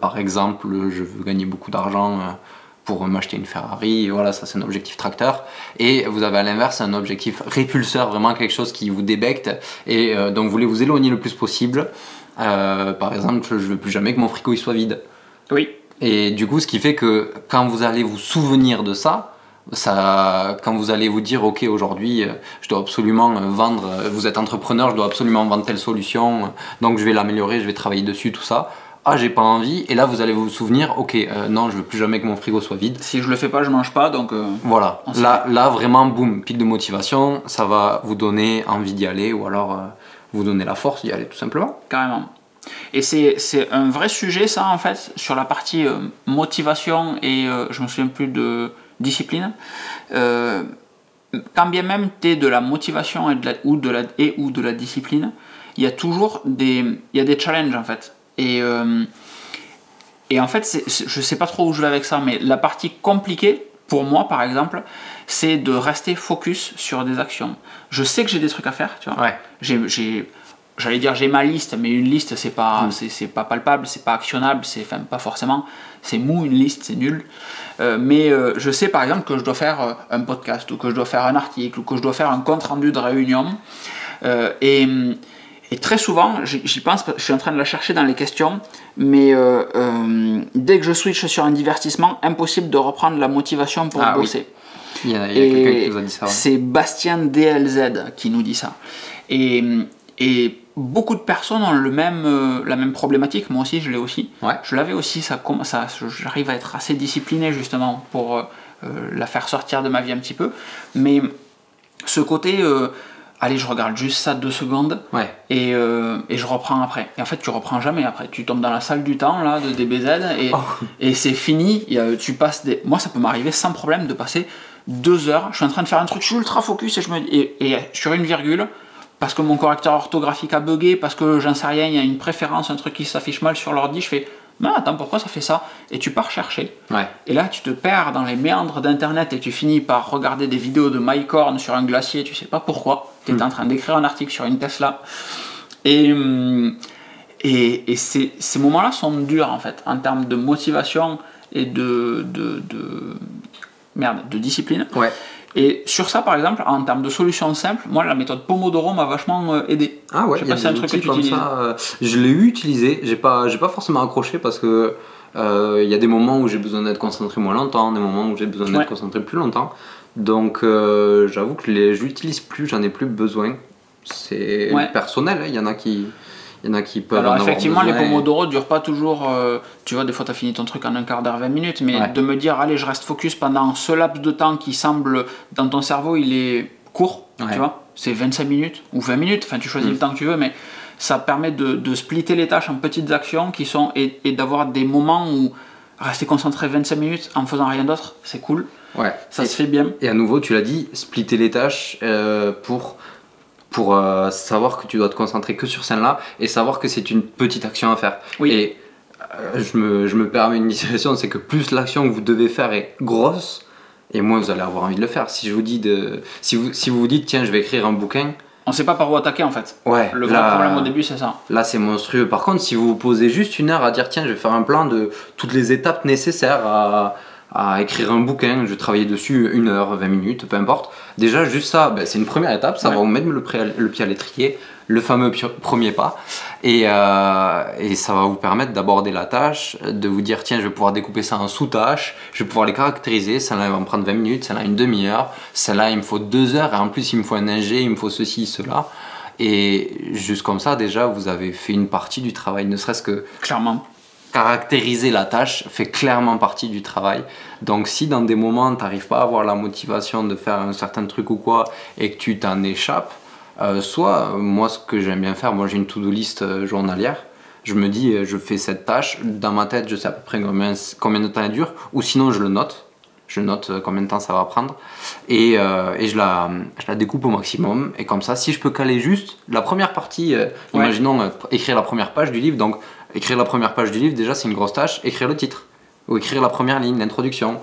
Par exemple, je veux gagner beaucoup d'argent pour m'acheter une Ferrari, voilà, ça c'est un objectif tracteur. Et vous avez à l'inverse un objectif répulseur, vraiment quelque chose qui vous débecte, et donc vous voulez vous éloigner le plus possible. par exemple, je veux plus jamais que mon frigo il soit vide. Oui. Et du coup, ce qui fait que quand vous allez vous souvenir de ça, ça, quand vous allez vous dire, ok, aujourd'hui, je dois absolument vendre, vous êtes entrepreneur, je dois absolument vendre telle solution, donc je vais l'améliorer, je vais travailler dessus, tout ça. Ah, j'ai pas envie, et là vous allez vous souvenir, ok, euh, non, je veux plus jamais que mon frigo soit vide. Si je le fais pas, je mange pas, donc. Euh, voilà, là, là vraiment, boum, pic de motivation, ça va vous donner envie d'y aller, ou alors euh, vous donner la force d'y aller, tout simplement. Carrément. Et c'est un vrai sujet, ça, en fait, sur la partie motivation et je me souviens plus de discipline, quand bien même tu es de la motivation et, de la, ou, de la, et ou de la discipline, il y a toujours des, il y a des challenges en fait. Et, euh, et en fait, je sais pas trop où je vais avec ça, mais la partie compliquée, pour moi par exemple, c'est de rester focus sur des actions. Je sais que j'ai des trucs à faire, tu vois. Ouais. J'ai j'allais dire j'ai ma liste, mais une liste c'est pas mm. c'est pas palpable, c'est pas actionnable, c'est enfin pas forcément, c'est mou une liste, c'est nul. Euh, mais euh, je sais par exemple que je dois faire euh, un podcast ou que je dois faire un article ou que je dois faire un compte rendu de réunion. Et, et, très souvent, j'y pense, je suis en train de la chercher dans les questions, mais dès que je switch sur un divertissement, impossible de reprendre la motivation pour ah bosser. Il y a, quelqu'un qui nous a dit ça. C'est Bastien DLZ qui nous dit ça. Et, et beaucoup de personnes ont le même, euh, la même problématique. Moi aussi, je l'ai aussi. Je l'avais aussi. Ça, ça, j'arrive à être assez discipliné justement pour euh, euh, la faire sortir de ma vie un petit peu. Mais ce côté, allez, je regarde juste ça deux secondes et, et, je reprends après. Et en fait, tu reprends jamais après. Tu tombes dans la salle du temps là de DBZ et, oh. et c'est fini. tu passes des... Moi, ça peut m'arriver sans problème de passer deux heures. Je suis en train de faire un truc, je suis ultra focus et je me et, et sur une virgule parce que mon correcteur orthographique a bugué, parce que j'en sais rien, il y a une préférence, un truc qui s'affiche mal sur l'ordi, je fais mais attends, pourquoi ça fait ça? Et tu pars chercher. Et là, tu te perds dans les méandres d'Internet et tu finis par regarder des vidéos de Mike Horn sur un glacier, tu sais pas pourquoi. Tu es hmm. en train d'écrire un article sur une Tesla. Et, et, et ces, ces moments-là sont durs, en fait, en termes de motivation et de, de, de merde, de discipline. Ouais. Et sur ça, par exemple, en termes de solutions simples, moi, la méthode Pomodoro m'a vachement euh, aidé. Ah ouais, il y a un truc que tu comme ça. Euh, je l'ai eu utilisé, j'ai pas, j'ai pas forcément accroché parce que euh, il y a des moments où j'ai besoin d'être concentré moins longtemps, des moments où j'ai besoin d'être concentré plus longtemps. Donc, j'avoue que les, je l'utilise plus, j'en ai plus besoin. C'est personnel, hein, il y en a qui il y en a qui peuvent. Alors, effectivement, les Pomodoro ne durent pas toujours. Euh, tu vois, des fois, tu as fini ton truc en un quart d'heure, 20 minutes, mais de me dire, allez, je reste focus pendant ce laps de temps qui semble, dans ton cerveau, il est court, tu vois, c'est 25 minutes ou 20 minutes, enfin, tu choisis le mm. temps que tu veux, mais ça permet de, de, splitter les tâches en petites actions qui sont. et, et d'avoir des moments où rester concentré 25 minutes en faisant rien d'autre, c'est cool. Ouais. Ça se fait bien. Et à nouveau, tu l'as dit, splitter les tâches euh, pour pour euh, savoir que tu dois te concentrer que sur celle-là et savoir que c'est une petite action à faire. Oui. Et euh, je, me, je, me, permets une situation, c'est que plus l'action que vous devez faire est grosse, et moins vous allez avoir envie de le faire. Si je vous dis de, si vous, si vous vous dites tiens je vais écrire un bouquin, on sait pas par où attaquer en fait. Ouais. Le vrai problème au début c'est ça. Là c'est monstrueux. Par contre si vous vous posez juste une heure à dire tiens je vais faire un plan de toutes les étapes nécessaires à à écrire un bouquin, je travailler dessus une heure, 20 minutes, peu importe. Déjà, juste ça, ben, c'est une première étape, ça va vous mettre le, le, pied à l'étrier, le fameux premier pas, et, euh, et ça va vous permettre d'aborder la tâche, de vous dire tiens, je vais pouvoir découper ça en sous-tâches, je vais pouvoir les caractériser, celle-là va me prendre 20 minutes, celle-là une demi-heure, celle-là il me faut deux heures, et en plus il me faut un ingé, il me faut ceci, cela. Et juste comme ça, déjà, vous avez fait une partie du travail, ne serait-ce que... Clairement caractériser la tâche fait clairement partie du travail. Donc si dans des moments tu n'arrives pas à avoir la motivation de faire un certain truc ou quoi et que tu t'en échappes, euh, soit moi ce que j'aime bien faire, moi j'ai une to-do list euh, journalière, je me dis euh, je fais cette tâche, dans ma tête je sais à peu près combien, combien de temps elle dure, ou sinon je le note, je note combien de temps ça va prendre. Et, et je, la, je, la, découpe au maximum. Et comme ça si je peux caler juste la première partie imaginons écrire la première page du livre donc Écrire la première page du livre, déjà, c'est une grosse tâche. Écrire le titre, ou écrire la première ligne, l'introduction.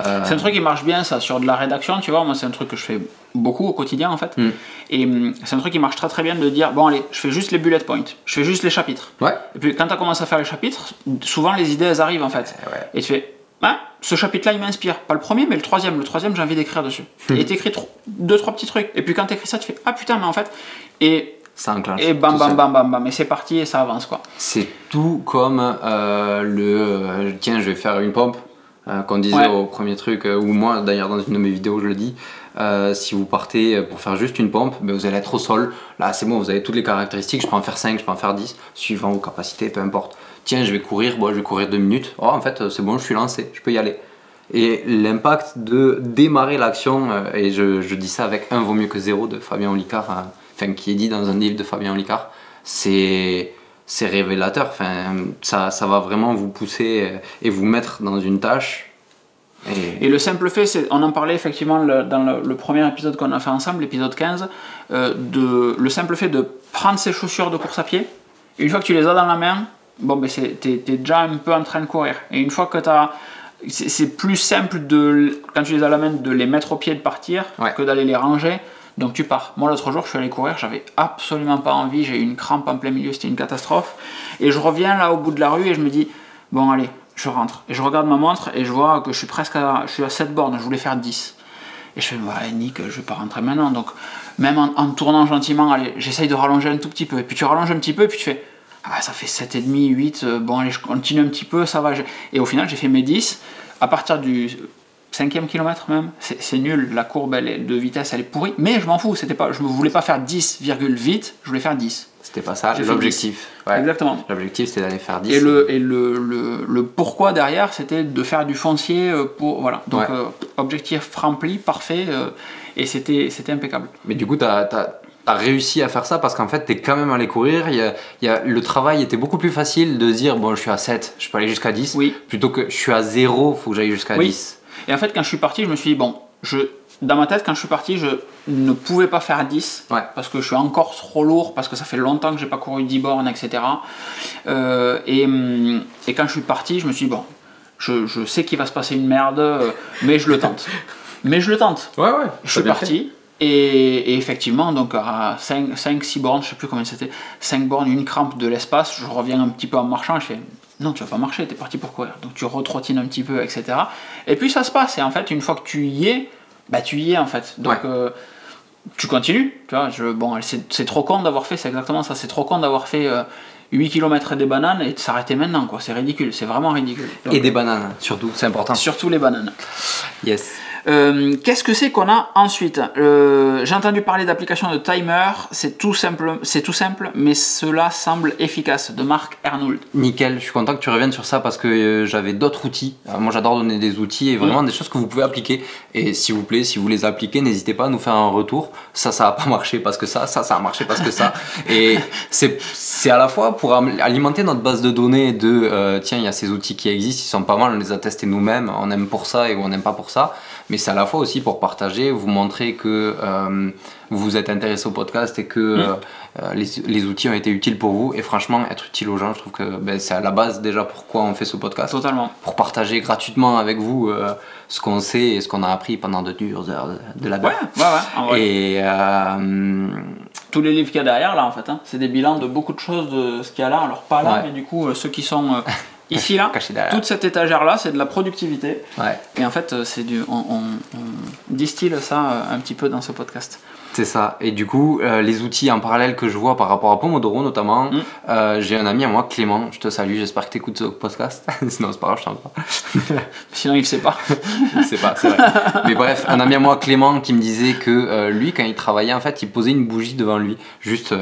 Euh, C'est un truc qui marche bien, ça, sur de la rédaction, tu vois. Moi, c'est un truc que je fais beaucoup au quotidien, en fait. Mm. Et hum, c'est un truc qui marche très très bien de dire bon, allez, je fais juste les bullet points, je fais juste les chapitres. Ouais. Et puis, quand tu as commencé à faire les chapitres, souvent les idées, elles arrivent, en fait. Eh ouais. Et tu fais ah, ce chapitre-là, il m'inspire. Pas le premier, mais le troisième. Le troisième, j'ai envie d'écrire dessus. Hmm. Et t'écris tro- deux, trois petits trucs. Et puis, quand t'écris ça, tu fais ah putain, mais en fait. Et, Ça enclenche. et bam, bam, bam, bam, bam. Et c'est parti et ça avance, quoi. C'est tout comme euh, le euh, tiens, je vais faire une pompe, euh, qu'on disait Ouais. au premier truc, euh, ou moi d'ailleurs dans une de mes vidéos je le dis. euh, si vous partez pour faire juste une pompe, ben, vous allez être au sol. Là, c'est bon, vous avez toutes les caractéristiques. Je peux en faire 5, je peux en faire 10, suivant vos capacités, peu importe. Tiens, je vais courir, bon, je vais courir 2 minutes. Oh, en fait, c'est bon, je suis lancé, je peux y aller. Et l'impact de démarrer l'action, et je, je dis ça avec un vaut mieux que zéro de Fabien Olicard, hein, enfin qui est dit dans un livre de Fabien Olicard, c'est c'est révélateur. Enfin, ça, ça va vraiment vous pousser euh, et vous mettre dans une tâche. Et, Et le simple fait, c'est, on en parlait effectivement le- dans le, le premier épisode qu'on a fait ensemble, l'épisode 15, euh, de, le simple fait de prendre ses chaussures de course à pied, une fois que tu les as dans la main, bon, ben c'est, t'es, t'es déjà un peu en train de courir. Et une fois que tu as. C'est, c'est plus simple, de, quand tu les as à la main, de les mettre au pied et de partir Ouais. que d'aller les ranger. Donc tu pars. Moi l'autre jour je suis allé courir, j'avais absolument pas envie, j'ai eu une crampe en plein milieu, c'était une catastrophe. Et je reviens là au bout de la rue et je me dis, bon allez, je rentre. Et je regarde ma montre et je vois que je suis presque à, je suis à 7 bornes, je voulais faire 10. Et je fais, ouais Nick, je vais pas rentrer maintenant. Donc même en, en tournant gentiment, allez, j'essaye de rallonger un tout petit peu. Et puis tu rallonges un petit peu et puis tu fais, ah ça fait 7,5, 8, euh, bon allez, je continue un petit peu, ça va. Et au final j'ai fait mes 10. À partir du cinquième kilomètre même, c'est nul, la courbe elle est, de vitesse elle est pourrie, mais je m'en fous, c'était pas, je ne voulais pas faire 10, virgule vite, je voulais faire 10. c'était pas ça l'objectif. Ouais. Exactement. L'objectif c'était d'aller faire 10. Et, le, et le, le, le pourquoi derrière, c'était de faire du foncier euh, pour. Voilà. Donc, Ouais. euh, objectif rempli, parfait, euh, et c'était impeccable. Mais du coup, tu as, réussi à faire ça parce qu'en fait, tu es quand même allé courir. Il y a, il y a- le travail était beaucoup plus facile de dire bon, je suis à 7, je peux aller jusqu'à 10. Oui. Plutôt que je suis à 0, faut que j'aille jusqu'à Oui. 10. Et en fait, quand je suis parti, je me suis dit, bon, je, dans ma tête, quand je suis parti, je ne pouvais pas faire 10 Ouais. parce que je suis encore trop lourd, parce que ça fait longtemps que j'ai pas couru 10 bornes, etc. Euh, et, hum, et quand je suis parti, je me suis dit, bon, je, je sais qu'il va se passer une merde, euh, mais je le tente. mais je le tente. Ouais, ouais. Je suis parti. Et, et effectivement, donc à 5-6 bornes, je sais plus combien c'était, 5 bornes, une crampe de l'espace, je reviens un petit peu en marchant, je fais non, tu vas pas marcher, t'es parti pour courir. Donc tu retrottines un petit peu, etc. Et puis ça se passe, et en fait, une fois que tu y es, bah tu y es en fait. Donc Ouais. euh, tu continues, tu vois. Je, bon, c'est trop con d'avoir fait, c'est exactement ça, c'est trop con d'avoir fait euh, 8 km et des bananes et de s'arrêter maintenant, quoi. C'est ridicule, c'est vraiment ridicule. Donc, Et des bananes, surtout, c'est important. Surtout les bananes. Yes. Euh, Qu'est-ce que c'est qu'on a ensuite Euh, J'ai entendu parler d'application de timer, c'est tout, simple, c'est tout simple, mais cela semble efficace, de Marc Ernould. Nickel, je suis content que tu reviennes sur ça parce que euh, j'avais d'autres outils. Moi j'adore donner des outils et vraiment des choses que vous pouvez appliquer. Et s'il vous plaît, si vous les appliquez, n'hésitez pas à nous faire un retour. Ça, ça a pas marché parce que ça, ça, ça a marché parce que ça. Et c'est c'est à la fois pour alimenter notre base de données de tiens, il y a ces outils qui existent, ils sont pas mal, on les a testés nous-mêmes, on aime pour ça et on n'aime pas pour ça. Mais c'est à la fois aussi pour partager, vous montrer que euh, vous vous êtes intéressé au podcast et que euh, euh, les, les outils ont été utiles pour vous. Et franchement, être utile aux gens, je trouve que ben, c'est à la base déjà pourquoi on fait ce podcast. Totalement. Pour partager gratuitement avec vous euh, ce qu'on sait et ce qu'on a appris pendant de dures heures de, de la Ouais, ouais, ouais. en vrai. Et Tous les livres qu'il y a derrière, là, en fait, hein, c'est des bilans de beaucoup de choses de ce qu'il y a là. Alors, pas là, Ouais. mais du coup, ceux qui sont ici, là, toute cette étagère-là, c'est de la productivité. ouais, Et en fait, euh, c'est du, on, on- on distille ça euh, un petit peu dans ce podcast. c'est ça. Et du coup, euh, les outils en parallèle que je vois par rapport à Pomodoro notamment, Mm. euh, j'ai un ami à moi, Clément, je te salue, j'espère que tu écoutes ce podcast. Sinon, c'est pas grave, je t'en pas. Sinon, il ne sait pas. c'est pas, c'est vrai. Mais bref, un ami à moi, Clément, qui me disait que euh, lui, quand il travaillait, en fait, il posait une bougie devant lui. Juste,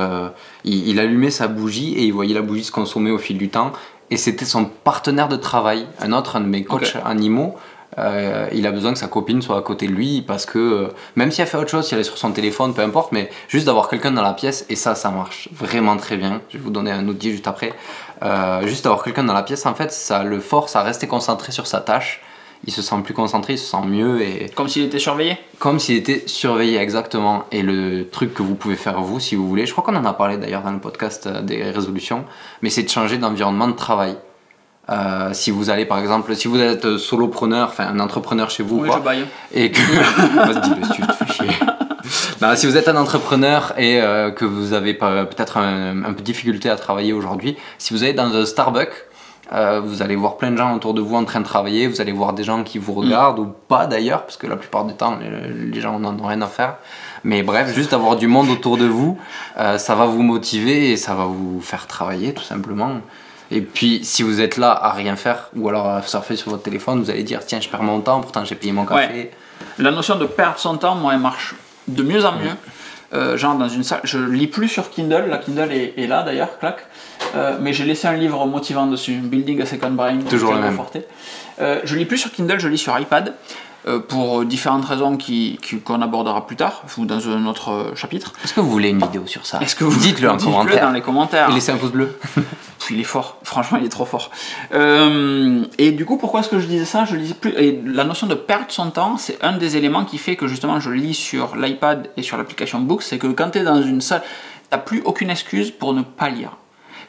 il, il allumait sa bougie et il voyait la bougie se consommer au fil du temps. Et c'était son partenaire de travail. Un autre, un de mes coachs animaux, euh, il a besoin que sa copine soit à côté de lui parce que euh, même si elle fait autre chose, si elle est sur son téléphone, peu importe, mais juste d'avoir quelqu'un dans la pièce, et ça, ça marche vraiment très bien. Je vais vous donner un outil juste après. Euh, juste d'avoir quelqu'un dans la pièce, en fait, ça le force à rester concentré sur sa tâche. Il se sent plus concentré, il se sent mieux et Comme s'il était surveillé. comme s'il était surveillé exactement. Et le truc que vous pouvez faire vous, si vous voulez, je crois qu'on en a parlé d'ailleurs dans le podcast euh, des résolutions, mais c'est de changer d'environnement de travail. Euh, si vous allez par exemple, si vous êtes solopreneur, enfin un entrepreneur chez vous, Oui, quoi, je baille. et que Vas-y, dis-le, si. Non, vous êtes un entrepreneur et euh, que vous avez peut-être un, un peu de difficulté à travailler aujourd'hui, si vous allez dans un Starbucks, euh, vous allez voir plein de gens autour de vous en train de travailler, vous allez voir des gens qui vous regardent ou pas d'ailleurs, parce que la plupart du temps, les, les gens n'en ont rien à faire. Mais bref, juste avoir du monde autour de vous, euh, ça va vous motiver et ça va vous faire travailler tout simplement. Et puis, si vous êtes là à rien faire ou alors à surfer sur votre téléphone, vous allez dire tiens, je perds mon temps, pourtant j'ai payé mon café. Ouais. La notion de perdre son temps, moi, elle marche de mieux en mieux. Euh, genre dans une salle, je lis plus sur Kindle, la Kindle est, est là d'ailleurs, clac. Euh, mais j'ai laissé un livre motivant dessus, Building a Second Brain. Toujours le même. Euh, je lis plus sur Kindle, je lis sur iPad. Euh, pour différentes raisons qui- qu'on abordera plus tard, ou dans un autre euh, chapitre. Est-ce que vous voulez une vidéo sur ça? Est-ce que vous Dites-le en dites-le commentaire. dans les commentaires. Et laissez un pouce bleu. Il est fort, franchement, il est trop fort. Euh, et du coup, pourquoi est-ce que je disais ça? Je lisais plus. Et la notion de perdre son temps, c'est un des éléments qui fait que justement je lis sur l'iPad et sur l'application Books. C'est que quand tu es dans une salle, tu plus aucune excuse pour ne pas lire.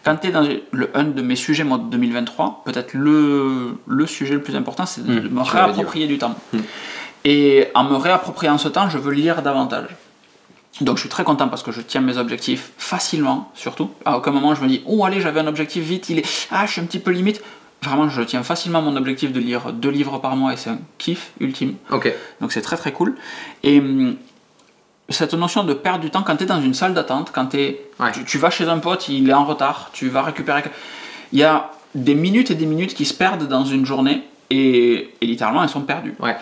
Quand tu es dans le, un de mes sujets, moi, de 2023, peut-être le, le sujet le plus important, c'est de Mmh, me réapproprier du temps. Et en me réappropriant ce temps, je veux lire davantage. Donc je suis très content parce que je tiens mes objectifs facilement, surtout. À aucun moment je me dis, oh allez, j'avais un objectif vite, il est. Ah, je suis un petit peu limite. Vraiment, je tiens facilement mon objectif de lire deux livres par mois et c'est un kiff ultime. Ok. Donc c'est très très cool. Et hum, cette notion de perdre du temps quand tu es dans une salle d'attente, quand Ouais. tu, tu vas chez un pote, il est en retard, tu vas récupérer. Il y a des minutes et des minutes qui se perdent dans une journée et, et littéralement elles sont perdues. Ouais.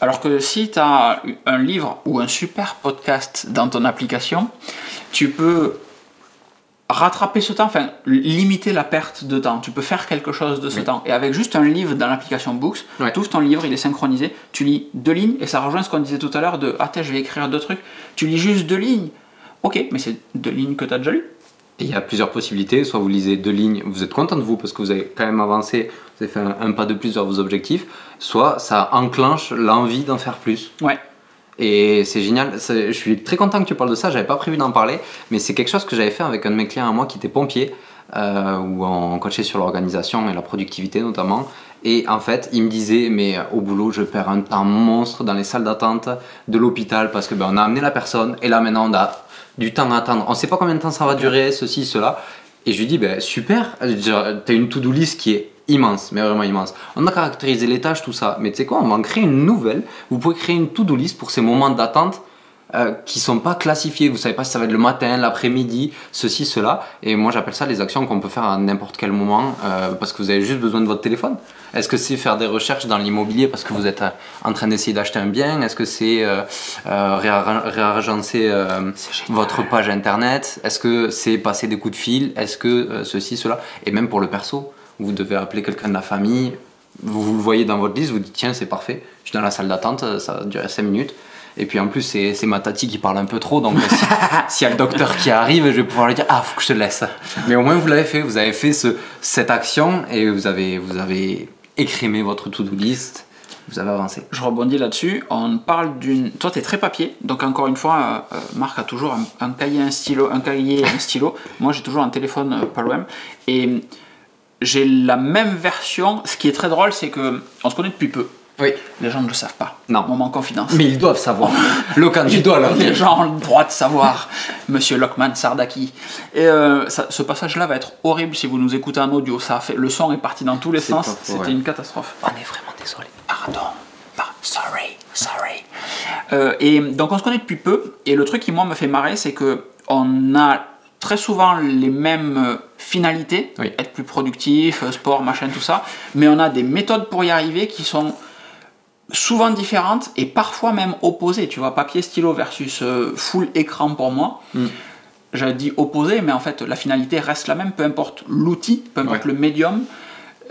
Alors que si tu as un livre ou un super podcast dans ton application, tu peux rattraper ce temps, enfin limiter la perte de temps. Tu peux faire quelque chose de ce Oui. temps. Et avec juste un livre dans l'application Books, Ouais. tu ouvres ton livre, il est synchronisé, tu lis deux lignes et ça rejoint ce qu'on disait tout à l'heure de Attends, je vais écrire deux trucs. Tu lis juste deux lignes. Ok, mais c'est deux lignes que tu as déjà lues. Et il y a plusieurs possibilités. Soit vous lisez deux lignes, vous êtes content de vous parce que vous avez quand même avancé, vous avez fait un, un pas de plus vers vos objectifs. Soit ça enclenche l'envie d'en faire plus. Ouais. Et c'est génial. Je suis très content que tu parles de ça. J'avais pas prévu d'en parler, mais c'est quelque chose que j'avais fait avec un de mes clients à moi qui était pompier, euh, où on coachait sur l'organisation et la productivité notamment. Et en fait, il me disait, mais au boulot, je perds un temps monstre dans les salles d'attente de l'hôpital parce que ben, on a amené la personne et là maintenant on a du temps à attendre. On sait pas combien de temps ça va durer, ceci, cela. Et je lui dis, ben, super, tu as une to-do list qui est immense, mais vraiment immense. On a caractérisé les tâches, tout ça, mais tu sais quoi, on va en créer une nouvelle. Vous pouvez créer une to-do list pour ces moments d'attente euh, qui sont pas classifiés. Vous savez pas si ça va être le matin, l'après-midi, ceci, cela. Et moi, j'appelle ça les actions qu'on peut faire à n'importe quel moment euh, parce que vous avez juste besoin de votre téléphone. Est-ce que c'est faire des recherches dans l'immobilier parce que vous êtes euh, en train d'essayer d'acheter un bien? Est-ce que c'est euh, euh, réagencer votre page internet? Est-ce que c'est passer des coups de fil? Est-ce que ceci, cela? Et même pour le perso, vous devez appeler quelqu'un de la famille. Vous, le voyez dans votre liste, vous dites tiens, c'est parfait. Je suis dans la salle d'attente, ça va durer 5 minutes. Et puis en plus, c'est c'est ma tati qui parle un peu trop, donc si- s'il y a le docteur qui arrive, je vais pouvoir lui dire Ah, faut que je te laisse. Mais au moins, vous l'avez fait, vous avez fait ce, cette action et vous avez, vous avez écrémé votre to-do list, vous avez avancé. Je rebondis là-dessus. On parle d'une. Toi, tu es très papier. Donc, encore une fois, euh, euh, Marc a toujours un, un cahier, un stylo, un cahier, un stylo. Moi, j'ai toujours un téléphone euh, pas loin. Et j'ai la même version. Ce qui est très drôle, c'est que on se connaît depuis peu. Oui. Les gens ne le savent pas. Non. Moment confidence. Mais ils doivent savoir. Tu dois leur Les gens ont le droit de savoir, monsieur Lockman Sardaki. Et euh, ça- ce passage-là va être horrible si vous nous écoutez en audio. Ça a fait, le son est parti dans tous les sens. C'était une catastrophe. On est vraiment désolé. Pardon. Par- Sorry, sorry. Euh, et donc on se connaît depuis peu. Et le truc qui moi me fait marrer, c'est que on a très souvent les mêmes euh, finalités, Oui. être plus productif, euh, sport, machin, tout ça. Mais on a des méthodes pour y arriver qui sont souvent différentes et parfois même opposées. Tu vois, papier, stylo versus euh, full écran pour moi. Mm. J'avais dit opposé, mais en fait la finalité reste la même, peu importe l'outil, peu importe Ouais. le médium.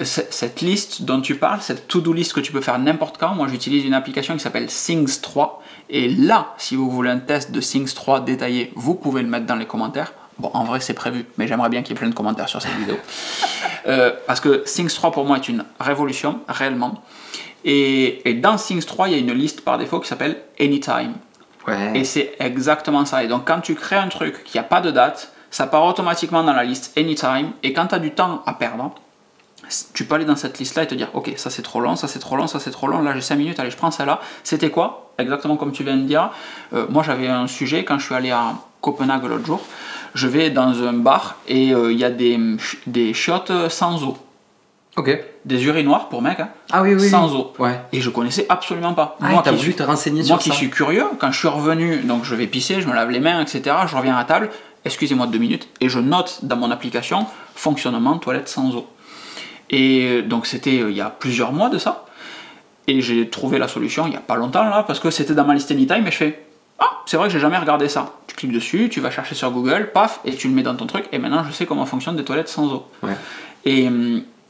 Cette liste dont tu parles, cette to-do list que tu peux faire n'importe quand, moi j'utilise une application qui s'appelle Things 3. Et là, si vous voulez un test de Things 3 détaillé, vous pouvez le mettre dans les commentaires. Bon, en vrai, c'est prévu, mais j'aimerais bien qu'il y ait plein de commentaires sur cette vidéo. Euh, parce que Things 3 pour moi est une révolution, réellement. Et, et dans Things 3, il y a une liste par défaut qui s'appelle Anytime. Ouais. Et c'est exactement ça. Et donc, quand tu crées un truc qui n'a pas de date, ça part automatiquement dans la liste Anytime. Et quand tu as du temps à perdre, tu peux aller dans cette liste-là et te dire, ok, ça c'est trop long, ça c'est trop long, ça c'est trop long, là j'ai 5 minutes, allez, je prends celle-là. C'était quoi? Exactement comme tu viens de dire. Euh, moi j'avais un sujet quand je suis allé à Copenhague l'autre jour. Je vais dans un bar et euh, il y a des, des chiottes sans eau. Ok. Des urinoirs pour mecs, hein, Ah oui, oui. sans oui. eau. Ouais. Et je connaissais absolument pas. Ah, moi t'as qui voulu suis, te renseigner moi sur qui ça suis curieux, quand je suis revenu, donc je vais pisser, je me lave les mains, etc. Je reviens à table, excusez-moi deux minutes, et je note dans mon application fonctionnement toilette sans eau. Et euh, donc c'était euh, il y a plusieurs mois de ça. Et j'ai trouvé la solution il n'y a pas longtemps là, parce que c'était dans ma liste Anytime, et je fais Ah, c'est vrai que j'ai jamais regardé ça. Tu cliques dessus, tu vas chercher sur Google, paf, et tu le mets dans ton truc, et maintenant je sais comment fonctionnent des toilettes sans eau. Ouais. Et,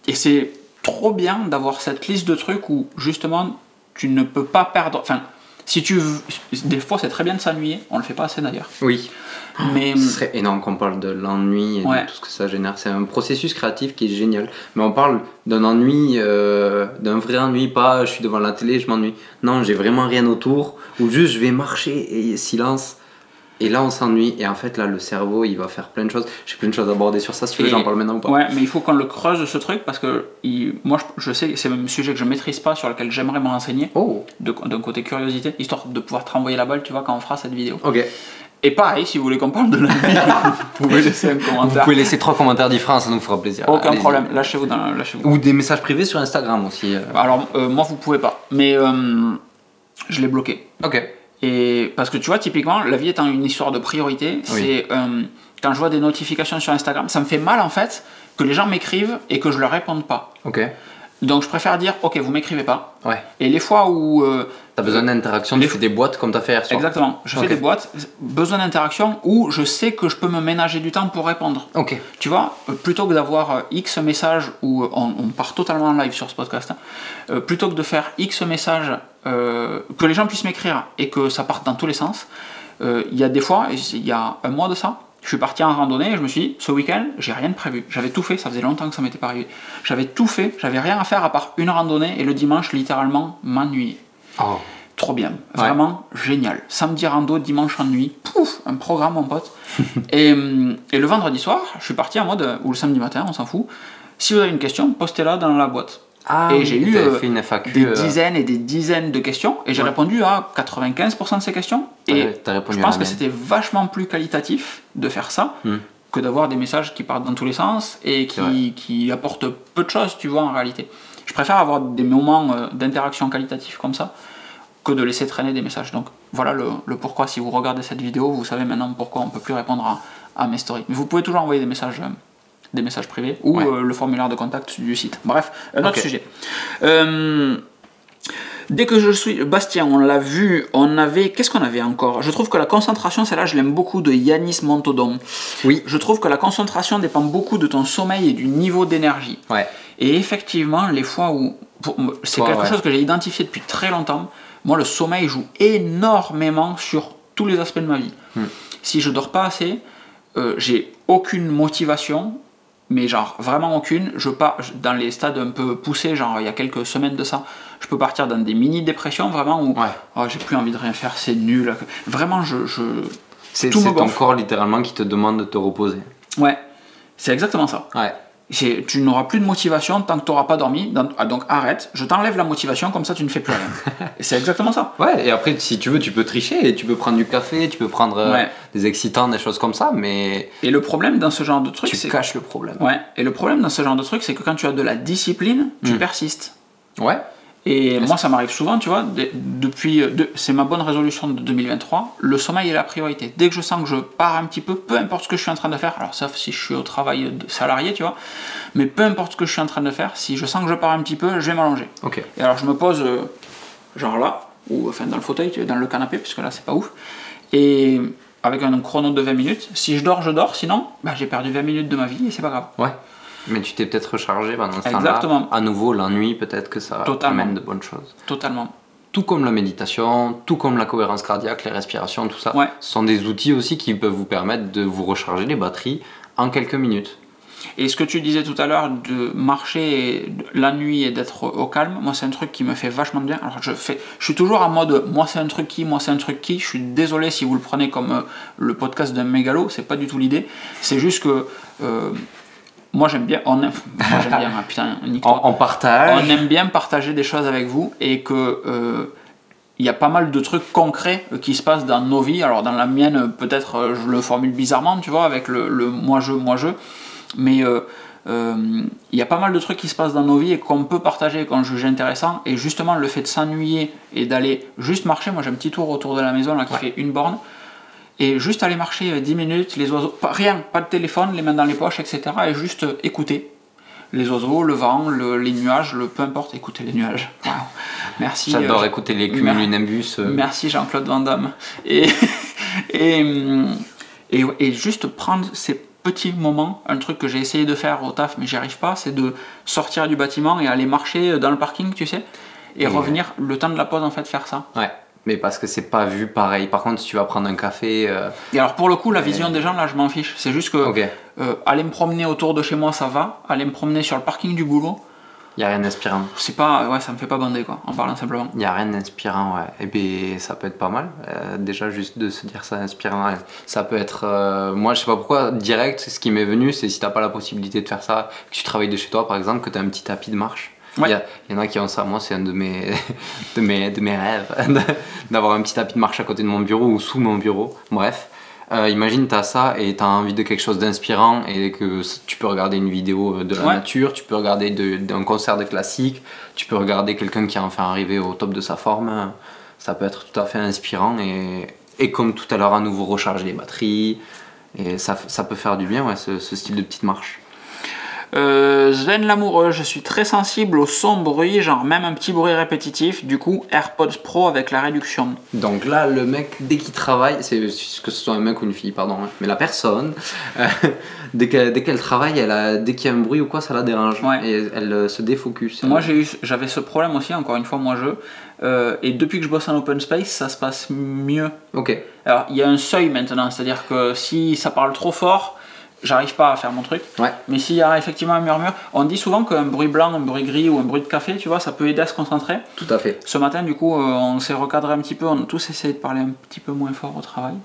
et c'est trop bien d'avoir cette liste de trucs où justement tu ne peux pas perdre. Enfin, si tu. veux- Des fois c'est très bien de s'ennuyer, on le fait pas assez d'ailleurs. Oui. Mais Ce serait énorme qu'on parle de l'ennui et Ouais. de tout ce que ça génère. C'est un processus créatif qui est génial. Mais on parle d'un ennui, euh, d'un vrai ennui, pas je suis devant la télé, je m'ennuie. Non, j'ai vraiment rien autour, ou juste je vais marcher et silence. Et là, on s'ennuie. Et en fait, là, le cerveau, il va faire plein de choses. J'ai plein de choses à aborder sur ça. Si tu veux, j'en parle maintenant ou pas Ouais, mais il faut qu'on le creuse ce truc parce que il- moi je, je sais que c'est même un sujet que je maîtrise pas sur lequel j'aimerais me renseigner Oh, de- d'un côté curiosité, histoire de pouvoir te renvoyer la balle, tu vois, quand on fera cette vidéo. ok. Et pareil, si vous voulez qu'on parle de la vous pouvez laisser un Vous commentaire. pouvez laisser trois commentaires différents, ça nous fera plaisir. Aucun problème, lâchez-vous dans lâchez-vous. Ou des messages privés sur Instagram aussi. euh. Alors, euh, moi, vous pouvez pas. Mais euh, je l'ai bloqué. Ok. Et parce que tu vois, typiquement, la vie étant une histoire de priorité, c'est euh, quand je vois des notifications sur Instagram, ça me fait mal en fait que les gens m'écrivent et que je leur réponde pas. Ok. Donc je préfère dire, ok, vous m'écrivez pas. Ouais. Et les fois où. euh, T'as besoin d'interaction, tu fais des boîtes comme t'as fait hier soir. exactement, je fais des boîtes, besoin d'interaction où je sais que je peux me ménager du temps pour répondre. Ok. Tu vois, euh, plutôt que d'avoir euh, X messages où euh, on, on part totalement en live sur ce podcast, hein, plutôt que de faire X messages, euh, que les gens puissent m'écrire et que ça parte dans tous les sens, euh, il y a des fois, il y a un mois de ça, je suis parti en randonnée et je me suis dit, ce week-end, j'ai rien de prévu. J'avais tout fait, ça faisait longtemps que ça m'était pas arrivé. J'avais tout fait, j'avais rien à faire à part une randonnée et le dimanche, littéralement, m'ennuyer. Oh. Trop bien, vraiment génial. Samedi rando, dimanche ennui, pouf, un programme mon pote. et, hum, et le vendredi soir, je suis parti en mode, euh, ou le samedi matin, on s'en fout. Si vous avez une question, postez-la dans la boîte. Ah, Et j'ai eu, euh. Des euh, dizaines et des dizaines de questions, et j'ai Ouais. répondu à 95% de ces questions. Et je pense que c'était vachement plus qualitatif de faire ça Hmm. que d'avoir des messages qui partent dans tous les sens et qui, qui apportent peu de choses, tu vois, en réalité. Je préfère avoir des moments euh, d'interaction qualitatif comme ça que de laisser traîner des messages. Donc voilà le, le pourquoi. Si vous regardez cette vidéo, vous savez maintenant pourquoi on peut plus répondre à, à mes stories. Mais vous pouvez toujours envoyer des messages, euh, des messages privés ou Ouais. euh, le formulaire de contact du site. Bref, un autre sujet. Euh, Dès que je suis. Bastien, on l'a vu, on avait. Qu'est-ce qu'on avait encore? Je trouve que la concentration, celle-là, je l'aime beaucoup, de Yanis Montodon. Oui. Je trouve que la concentration dépend beaucoup de ton sommeil et du niveau d'énergie. Ouais. Et effectivement, les fois où. C'est Ouais, quelque ouais. chose que j'ai identifié depuis très longtemps. Moi, le sommeil joue énormément sur tous les aspects de ma vie. Hmm. Si je dors pas assez, euh, j'ai aucune motivation, mais genre vraiment aucune. Je pars dans les stades un peu poussés, genre il y a quelques semaines de ça, je peux partir dans des mini-dépressions vraiment où Ouais. oh, j'ai plus envie de rien faire, c'est nul. Vraiment, je. je... C'est ton corps littéralement qui te demande de te reposer. Ouais, c'est exactement ça. Ouais. Tu n'auras plus de motivation tant que tu n'auras pas dormi. Donc, ah, donc arrête, je t'enlève la motivation, comme ça tu ne fais plus rien. C'est exactement ça. Ouais, et après, si tu veux, tu peux tricher, et tu peux prendre du café, tu peux prendre euh, Ouais. des excitants, des choses comme ça, mais Et le problème dans ce genre de truc, tu caches le problème. ouais. Et le problème dans ce genre de truc, c'est que quand tu as de la discipline, tu Mm. persistes. Ouais. Et moi, ça m'arrive souvent, tu vois, de- depuis, euh, de- c'est ma bonne résolution de 2023, le sommeil est la priorité. Dès que je sens que je pars un petit peu, peu importe ce que je suis en train de faire, alors sauf si je suis au travail de salarié, tu vois, mais peu importe ce que je suis en train de faire, si je sens que je pars un petit peu, je vais m'allonger. Ok. Et alors je me pose, euh, genre là, ou enfin dans le fauteuil, dans le canapé, puisque là c'est pas ouf, et avec un chrono de 20 minutes, si je dors, je dors, sinon, bah, j'ai perdu 20 minutes de ma vie et c'est pas grave. Ouais. Mais tu t'es peut-être rechargé pendant ce temps-là. Exactement. À nouveau, l'ennui, peut-être que ça Totalement. amène de bonnes choses. Totalement. Tout comme la méditation, tout comme la cohérence cardiaque, les respirations, tout ça, Ouais. ce sont des outils aussi qui peuvent vous permettre de vous recharger les batteries en quelques minutes. Et ce que tu disais tout à l'heure de marcher la nuit et d'être au calme, moi c'est un truc qui me fait vachement bien. Alors je fais, je suis toujours en mode moi c'est un truc qui, moi c'est un truc qui. Je suis désolé si vous le prenez comme euh, le podcast d'un mégalo, c'est pas du tout l'idée. C'est juste que euh, moi j'aime bien, on aime, moi, j'aime bien, putain, On, partage. on aime bien partager des choses avec vous et que euh, il y a pas mal de trucs concrets euh, qui se passent dans nos vies. Alors dans la mienne, euh, peut-être euh, je le formule bizarrement, tu vois, avec le, le moi-je, moi-je, mais euh, euh, il y a pas mal de trucs qui se passent dans nos vies et qu'on peut partager qu'on juge intéressant. Et justement, le fait de s'ennuyer et d'aller juste marcher, moi j'ai un petit tour autour de la maison là qui fait une borne. Et juste aller marcher euh, 10 minutes, les oiseaux, pas, rien, pas de téléphone, les mains dans les poches, etc. Et juste euh, écouter les oiseaux, le vent, le- les nuages, le, peu importe, écouter les nuages. Waouh. Merci. J'adore euh, écouter les cumulonimbus. euh, Merci Jean-Claude Van Damme. Et, et, et, et juste prendre ces petits moments, un truc que j'ai essayé de faire au taf mais j'y arrive pas, c'est de sortir du bâtiment et aller marcher dans le parking, tu sais, et Et- revenir le temps de la pause en fait faire ça. Ouais. Mais parce que c'est pas vu pareil. Par contre, si tu vas prendre un café. euh, Et alors pour le coup, la vision des gens là, je m'en fiche. C'est juste que Ok. euh, aller me promener autour de chez moi, ça va. Aller me promener sur le parking du boulot, Il y a rien d'inspirant. c'est pas, ouais, ça me fait pas bander quoi, en parlant simplement. Il n'y a rien d'inspirant, ouais. Et bien, ça peut être pas mal. Euh, déjà, juste de se dire ça inspirant, ça peut être. euh, moi, je sais pas pourquoi, direct, ce qui m'est venu, c'est si t'as pas la possibilité de faire ça, que tu travailles de chez toi, par exemple, que tu as un petit tapis de marche. Il y, a- il y en a qui ont ça. Moi, c'est un de mes, de mes, de mes rêves, d'avoir un petit tapis de marche à côté de mon bureau ou sous mon bureau. Bref. Euh, imagine, tu as ça et tu as envie de quelque chose d'inspirant et que tu peux regarder une vidéo de la Ouais. nature, tu peux regarder de- d'un concert de classique, tu peux regarder quelqu'un qui a enfin arrivé au top de sa forme. Ça peut être tout à fait inspirant et, et comme tout à l'heure, à nouveau recharger les batteries. Et ça, ça peut faire du bien, ouais, ce, ce style de petite marche. Euh, Sven l'amoureux, je suis très sensible au son bruit, genre même un petit bruit répétitif. Du coup, AirPods Pro avec la réduction. Donc là, le mec, dès qu'il travaille, c'est que ce soit un mec ou une fille, pardon, hein, mais la personne, euh, dès qu'elle travaille, elle a, dès qu'il y a un bruit ou quoi, ça la dérange. Ouais. Et elle euh, se défocus. Moi, j'avais ce problème aussi. Encore une fois, moi je. Euh, et depuis que je bosse en open space, ça se passe mieux. Ok. Alors, il y a un seuil maintenant, c'est-à-dire que si ça parle trop fort, j'arrive pas à faire mon truc. Ouais. Mais s'il y a effectivement un murmure, on dit souvent qu'un bruit blanc, un bruit gris ou un bruit de café, tu vois, ça peut aider à se concentrer. Tout à fait. Ce matin, du coup, euh, on s'est recadré un petit peu, on a tous essayé de parler un petit peu moins fort au travail.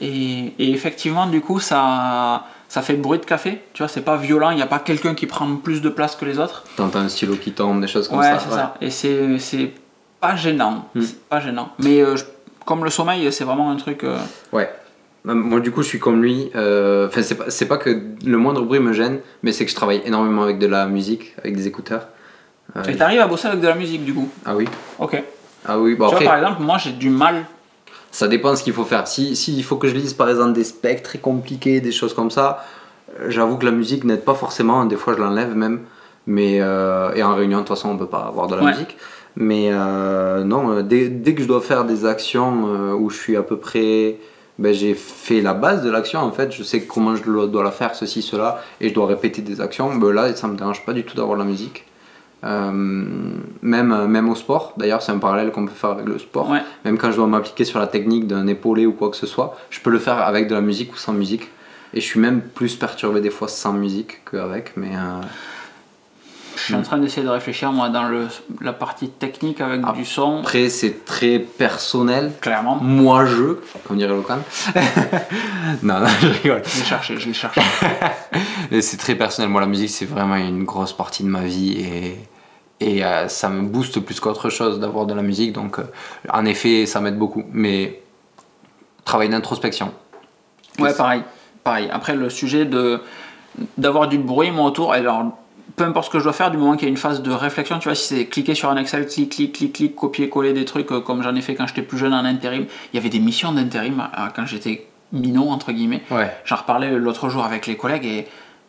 Et, et effectivement, du coup, ça, ça fait bruit de café, tu vois, c'est pas violent, il n'y a pas quelqu'un qui prend plus de place que les autres. T'entends un stylo qui tombe, des choses comme Ouais, ça. c'est ouais. ça. Et c'est, c'est pas gênant. Hmm. C'est pas gênant. Mais euh, je- comme le sommeil, c'est vraiment un truc. euh, Ouais. Euh, Moi, du coup, je suis comme lui. euh, Enfin, c'est pas, pas que le moindre bruit me gêne, mais c'est que je travaille énormément avec de la musique, avec des écouteurs. Euh, Et t'arrives à bosser avec de la musique, du coup. ah oui. Ok. Ah oui. Bon, tu après, vois, par exemple, moi, j'ai du mal. Ça dépend de ce qu'il faut faire. Si, si il faut que je lise par exemple des specs très compliqués, des choses comme ça, euh, j'avoue que la musique n'aide pas forcément. Des fois, je l'enlève même. Mais, euh, et en réunion, de toute façon, on peut pas avoir de la Ouais. musique. Mais euh, non, euh, dès, dès que je dois faire des actions euh, où je suis à peu près. Ben, j'ai fait la base de l'action en fait, je sais comment je dois la faire, ceci, cela, et je dois répéter des actions. Ben, là, ça me dérange pas du tout d'avoir de la musique. Euh, même, même au sport, d'ailleurs, c'est un parallèle qu'on peut faire avec le sport. Ouais. Même quand je dois m'appliquer sur la technique d'un épaulé ou quoi que ce soit, je peux le faire avec de la musique ou sans musique. Et je suis même plus perturbé des fois sans musique qu'avec. Mais euh, Je suis en train d'essayer de réfléchir, moi, dans le, la partie technique avec Ah. du son. après, c'est très personnel. Clairement. Moi, je, comme dirait Locan. non, non, je rigole. Je l'ai cherché, je l'ai cherché. C'est très personnel. Moi, la musique, c'est vraiment une grosse partie de ma vie. Et, et euh, ça me booste plus qu'autre chose d'avoir de la musique. Donc, euh, en effet, ça m'aide beaucoup. Mais travail d'introspection. Ouais, pareil. Pareil. Après, le sujet de d'avoir du bruit, moi, autour, alors, peu importe ce que je dois faire, du moment qu'il y a une phase de réflexion, tu vois, si c'est cliquer sur un Excel, clic, clic, clic, clic, copier-coller des trucs, euh, comme j'en ai fait quand j'étais plus jeune en intérim. Il y avait des missions d'intérim euh, quand j'étais minot, entre guillemets. Ouais. J'en reparlais l'autre jour avec les collègues et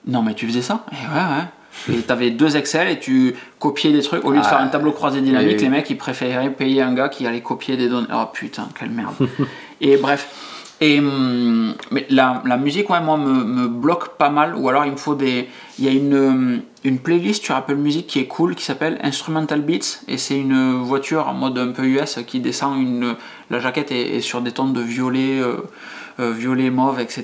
non, mais tu faisais ça? Et ouais, ouais. Et t'avais deux Excel et tu copiais des trucs. Au lieu de Ah, faire un tableau croisé dynamique, et- les mecs ils préféraient payer un gars qui allait copier des données. Oh putain, quelle merde. et bref. Et hum, mais la, la musique, ouais, moi, me, me bloque pas mal. Ou alors il me faut des. Il y a une, hum, une playlist sur Apple Music qui est cool qui s'appelle Instrumental Beats. Et c'est une voiture en mode un peu US qui descend une. La jaquette est, est sur des tons de violet, euh, euh, violet mauve, etc.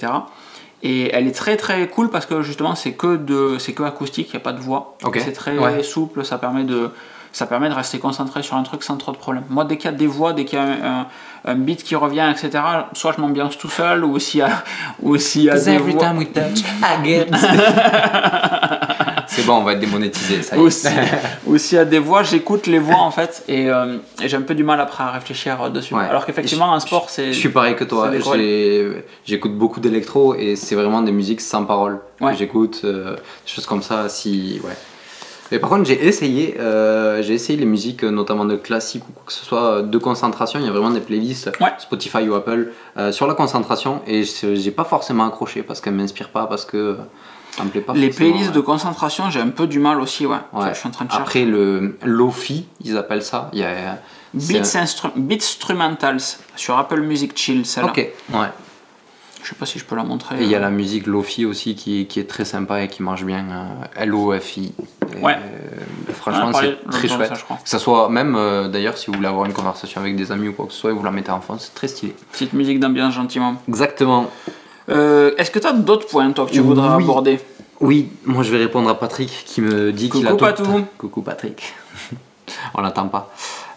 Et elle est très très cool parce que justement c'est que de c'est que acoustique, il n'y a pas de voix. C'est très Ouais. souple, ça permet de ça permet de rester concentré sur un truc sans trop de problèmes. Moi, dès qu'il y a des voix, dès qu'il y a un, un- un beat qui revient, etc., soit je m'ambiance tout seul, ou s'il y a, ou s'il y a des voix... we touch, I get. C'est bon, on va être démonétisé, ça y est. Ou si- ou s'il y a des voix, j'écoute les voix en fait, et, euh, et j'ai un peu du mal après à réfléchir dessus. Ouais. Alors qu'effectivement, un sport, c'est. Je suis pareil que toi. J'écoute beaucoup d'électro et c'est vraiment des musiques sans parole. Ouais. J'écoute euh, des choses comme ça. Si ouais. Mais par contre, j'ai essayé, euh, j'ai essayé les musiques, euh, notamment de classique ou quoi que ce soit, euh, de concentration. Il y a vraiment des playlists, Ouais. Spotify ou Apple, euh, sur la concentration. Et je- j'ai pas forcément accroché parce qu'elles m'inspirent pas, parce que ça me plaît pas. Les playlists ouais. de concentration, j'ai un peu du mal aussi, ouais. Ouais. Je suis en train de. Après le Lofi, ils appellent ça. Il y a. Beats, instru- Beats Instrumentals sur Apple Music Chill, celle-là. Ok, ouais. Je sais pas si je peux la montrer. Et il y a la musique Lofi aussi qui, qui est très sympa et qui marche bien. euh, L-O-F-I. Ouais. euh, franchement, c'est très chouette. ça, je crois. que ça soit même, euh, d'ailleurs, si vous voulez avoir une conversation avec des amis ou quoi que ce soit et vous la mettez en fond, c'est très stylé. Petite musique d'ambiance gentiment. Exactement. Est-ce que tu as d'autres points, toi, que tu voudrais aborder? Oui, moi je vais répondre à Patrick qui me dit qu'il a Coucou, tout. Patou. Coucou Patrick. On l'attend pas.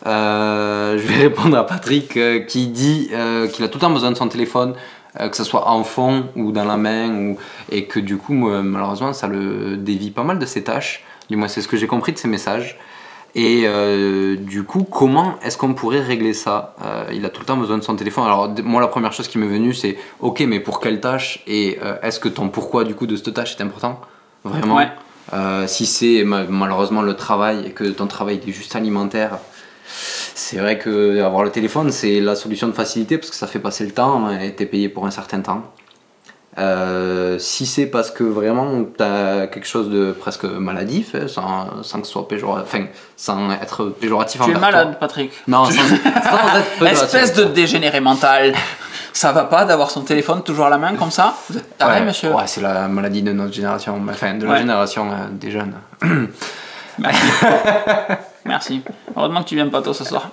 Je vais répondre à Patrick qui dit qu'il a tout le temps besoin de son téléphone, que ce soit en fond ou dans la main, ou... et que du coup, malheureusement, ça le dévie pas mal de ses tâches. Du moins, c'est ce que j'ai compris de ses messages. Et euh, du coup, comment est-ce qu'on pourrait régler ça? Euh, Il a tout le temps besoin de son téléphone. Alors, moi, la première chose qui m'est venue, c'est ok, mais pour quelle tâche? Et euh, est-ce que ton pourquoi du coup de cette tâche est important? Vraiment? Ouais. Euh, Si c'est ma- malheureusement le travail et que ton travail est juste alimentaire, c'est vrai que avoir le téléphone, c'est la solution de facilité parce que ça fait passer le temps et t'es payé pour un certain temps. Euh, si c'est parce que vraiment tu as quelque chose de presque maladif, hein, sans, sans que ce soit péjoratif, enfin, sans être péjoratif Tu es envers malade, toi. Patrick. Non, sans, sans être. Espèce de dégénéré mental. Ça va pas d'avoir son téléphone toujours à la main comme ça? Ah ouais, Ouais, monsieur? Ouais, c'est la maladie de notre génération, enfin de la Ouais. génération euh, des jeunes. Merci. Heureusement que tu viens pas tôt ce soir.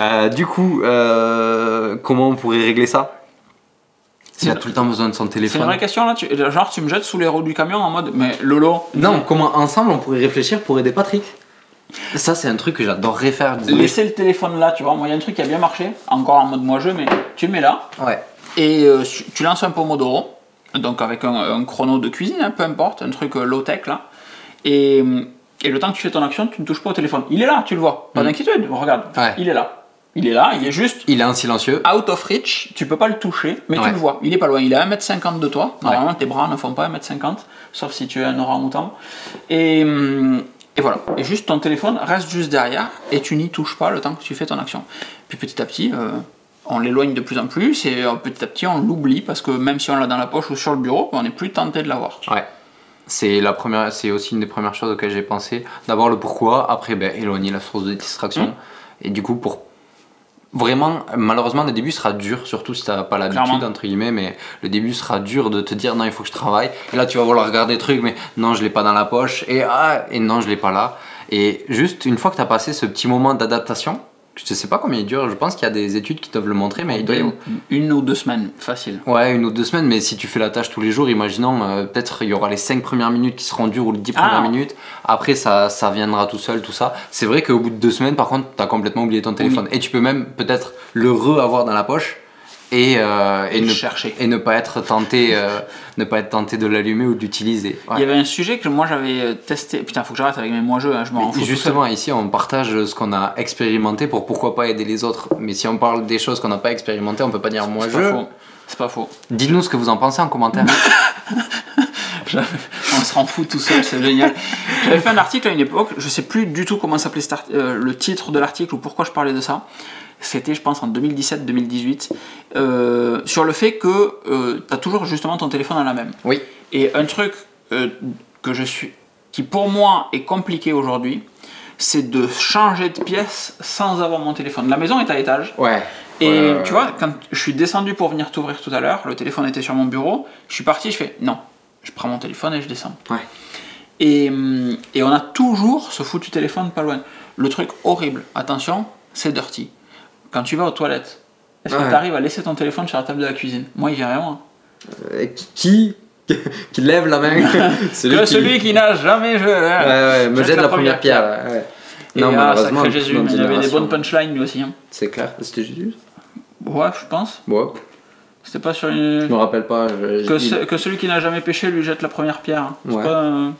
Euh, du coup, euh, comment on pourrait régler ça? S'il a tout le temps besoin de son C'est une téléphone. vraie question là. Tu... Genre, tu me jettes sous les roues du camion en mode Mais Lolo, Non, comment ensemble on pourrait réfléchir pour aider Patrick Ça, c'est un truc que j'adorerais faire. désolé. laissez le téléphone là, tu vois. Moi, il y a un truc qui a bien marché, encore en mode moi-jeu, mais tu le mets là Ouais. et euh, tu lances un pomodoro, donc avec un, un chrono de cuisine, hein, peu importe, un truc euh, low-tech là. Et, euh, et le temps que tu fais ton action, tu ne touches pas au téléphone. Il est là, tu le vois. Pas Mm. d'inquiétude, regarde. Ouais. Il est là. Il est là, il est juste Il est en silencieux. out of reach, tu peux pas le toucher, mais Ouais. tu le vois. Il est pas loin, il est à 1m50 de toi. Ouais. Normalement, tes bras ne font pas 1m50, sauf si tu es un orang-outan. Et, et voilà. Et juste ton téléphone reste juste derrière et tu n'y touches pas le temps que tu fais ton action. Puis petit à petit, euh, on l'éloigne de plus en plus et euh, petit à petit, on l'oublie parce que même si on l'a dans la poche ou sur le bureau, on n'est plus tenté de l'avoir. Ouais. C'est la première, c'est aussi une des premières choses auxquelles j'ai pensé. D'abord le pourquoi, après ben, éloigner la source de distraction. Mm. Et du coup, pour vraiment, malheureusement, le début sera dur, surtout si t'as pas l'habitude entre guillemets, mais le début sera dur de te dire non, il faut que je travaille. Et là, tu vas vouloir regarder des trucs, mais non, je l'ai pas dans la poche. Et ah, et non, je l'ai pas là. Et juste une fois que tu as passé ce petit moment d'adaptation, je sais pas combien il dure. Je pense qu'il y a des études qui doivent le montrer, mais il doit y Une ou deux semaines, facile. Ouais, une ou deux semaines, mais si tu fais la tâche tous les jours, imaginons, euh, peut-être il y aura les 5 premières minutes qui seront dures ou les 10 Ah. premières minutes. Après, ça, ça viendra tout seul, tout ça. C'est vrai qu'au bout de deux semaines, par contre, tu as complètement oublié ton téléphone. Et tu peux même peut-être le re-avoir dans la poche et, euh, et, ne, chercher. et ne pas être tenté, euh, ne pas être tenté de l'allumer ou de l'utiliser. Ouais. Il y avait un sujet que moi j'avais euh, testé. Putain, faut que j'arrête avec mes moi-jeux, hein, je m'en fous. Justement, ici, on partage ce qu'on a expérimenté pour pourquoi pas aider les autres. Mais si on parle des choses qu'on n'a pas expérimentées, on peut pas dire moi seul. C'est pas faux. Dites-nous ce que vous en pensez en commentaire. On se rend fou tout seul, c'est génial. J'avais fait un article à une époque, je sais plus du tout comment s'appelait euh, le titre de l'article ou pourquoi je parlais de ça. C'était, je pense, en 2017-2018, euh, sur le fait que tu as toujours justement ton téléphone à la même. oui. Et un truc euh, que je suis, qui pour moi est compliqué aujourd'hui, c'est de changer de pièce sans avoir mon téléphone. La maison est à étage. Ouais. Et Ouais, tu vois, quand je suis descendu pour venir t'ouvrir tout à l'heure, le téléphone était sur mon bureau, je suis parti, je fais non, je prends mon téléphone et je descends. Ouais. Et, hum, et on a toujours ce foutu téléphone pas loin. Le truc horrible, attention, c'est dirty. Quand tu vas aux toilettes, est-ce que Ouais. tu arrives à laisser ton téléphone sur la table de la cuisine? Moi, il vient rien. Euh, qui qui lève la main celui Que qui- celui qui n'a jamais joué. Ouais, ouais, me Jette la la, première première pierre. ouais. Et Non, ah, malheureusement, Jésus, mais il avait des bonnes punchlines lui aussi. hein. C'est clair. C'était Jésus? Ouais, je pense. Ouais. C'était pas sur Je une. me rappelle pas. je- Que, il- ce- que celui qui n'a jamais péché lui jette la première pierre. hein. Ouais. pas, euh,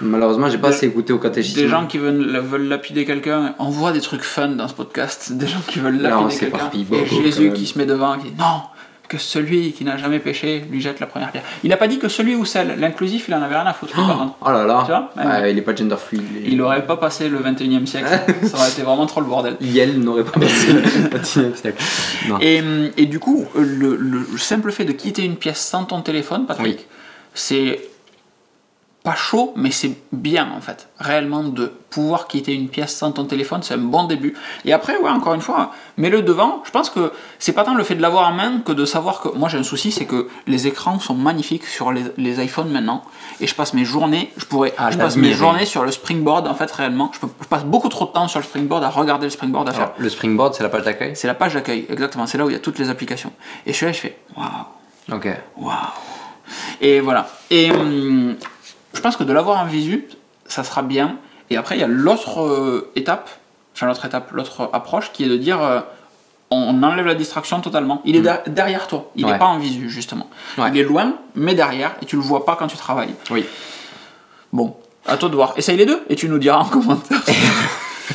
Malheureusement, j'ai pas assez écouté au catéchisme. des gens qui veulent, veulent lapider quelqu'un. On voit des trucs fun dans ce podcast. Des gens qui veulent lapider quelqu'un. Et Jésus qui se met devant qui dit non, que celui qui n'a jamais péché lui jette la première pierre. Il a pas dit que celui ou celle. L'inclusif, il en avait rien à foutre. contre. Oh là là. Tu vois Ouais. Ouais, il est pas gender fluid. lui. Il aurait pas passé le 21 e siècle. Ça aurait été vraiment trop le bordel. Yel n'aurait pas passé le 21e siècle. Non. Et, et du coup, le, le- le simple fait de quitter une pièce sans ton téléphone, Patrick, Oui. c'est pas chaud, mais c'est bien en fait. Réellement, de pouvoir quitter une pièce sans ton téléphone, c'est un bon début. Et après, ouais, encore une fois, mets-le devant. Je pense que c'est pas tant le fait de l'avoir en main que de savoir que. Moi, j'ai un souci, c'est que les écrans sont magnifiques sur les, les iPhones maintenant. Et je passe mes journées, je pourrais. Ah, je passe mes journées sur le springboard en fait, réellement. Je, peux- je passe beaucoup trop de temps sur le springboard à regarder le springboard, à faire. Alors, le springboard, c'est la page d'accueil? C'est la page d'accueil, exactement. C'est là où il y a toutes les applications. Et je suis là, je fais waouh, Ok. waouh. Et voilà. Et hum, je pense que de l'avoir en visu, ça sera bien. Et après, il y a l'autre euh, étape, enfin l'autre étape, l'autre approche qui est de dire euh, on enlève la distraction totalement. Il est der- derrière toi, il n'est Ouais. pas en visu, justement. Ouais. Il est loin, mais derrière, et tu le vois pas quand tu travailles. Oui. Bon, à toi de voir. Essaye les deux, et tu nous diras en commentaire.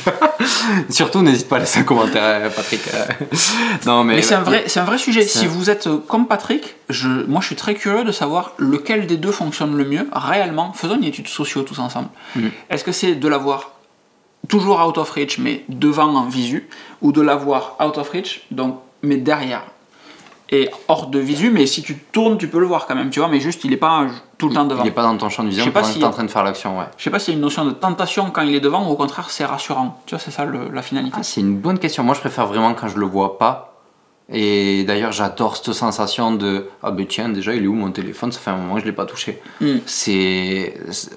Surtout, n'hésite pas à laisser un commentaire, euh, Patrick. euh. non, mais. Mais c'est un vrai, c'est un vrai sujet. Si vous êtes comme Patrick, je, moi je suis très curieux de savoir lequel des deux fonctionne le mieux réellement. Faisons une étude sociaux tous ensemble. Mhm. Est-ce que c'est de l'avoir toujours out of reach mais devant en visu, ou de l'avoir out of reach donc mais derrière et hors de visu, mais si tu tournes, tu peux le voir quand même, tu vois, mais juste il est pas tout le temps devant. Il est pas dans ton champ de vision pendant que y a- en train de faire l'action, ouais. Je sais pas s'il y a une notion de tentation quand il est devant, ou au contraire c'est rassurant. Tu vois, c'est ça le- la finalité. Ah, c'est une bonne question. Moi, je préfère vraiment quand je le vois pas. Et d'ailleurs, j'adore cette sensation de Ah, ben tiens, déjà, il est où mon téléphone? Ça fait un moment que je l'ai pas touché. Mm. C'est. c'est-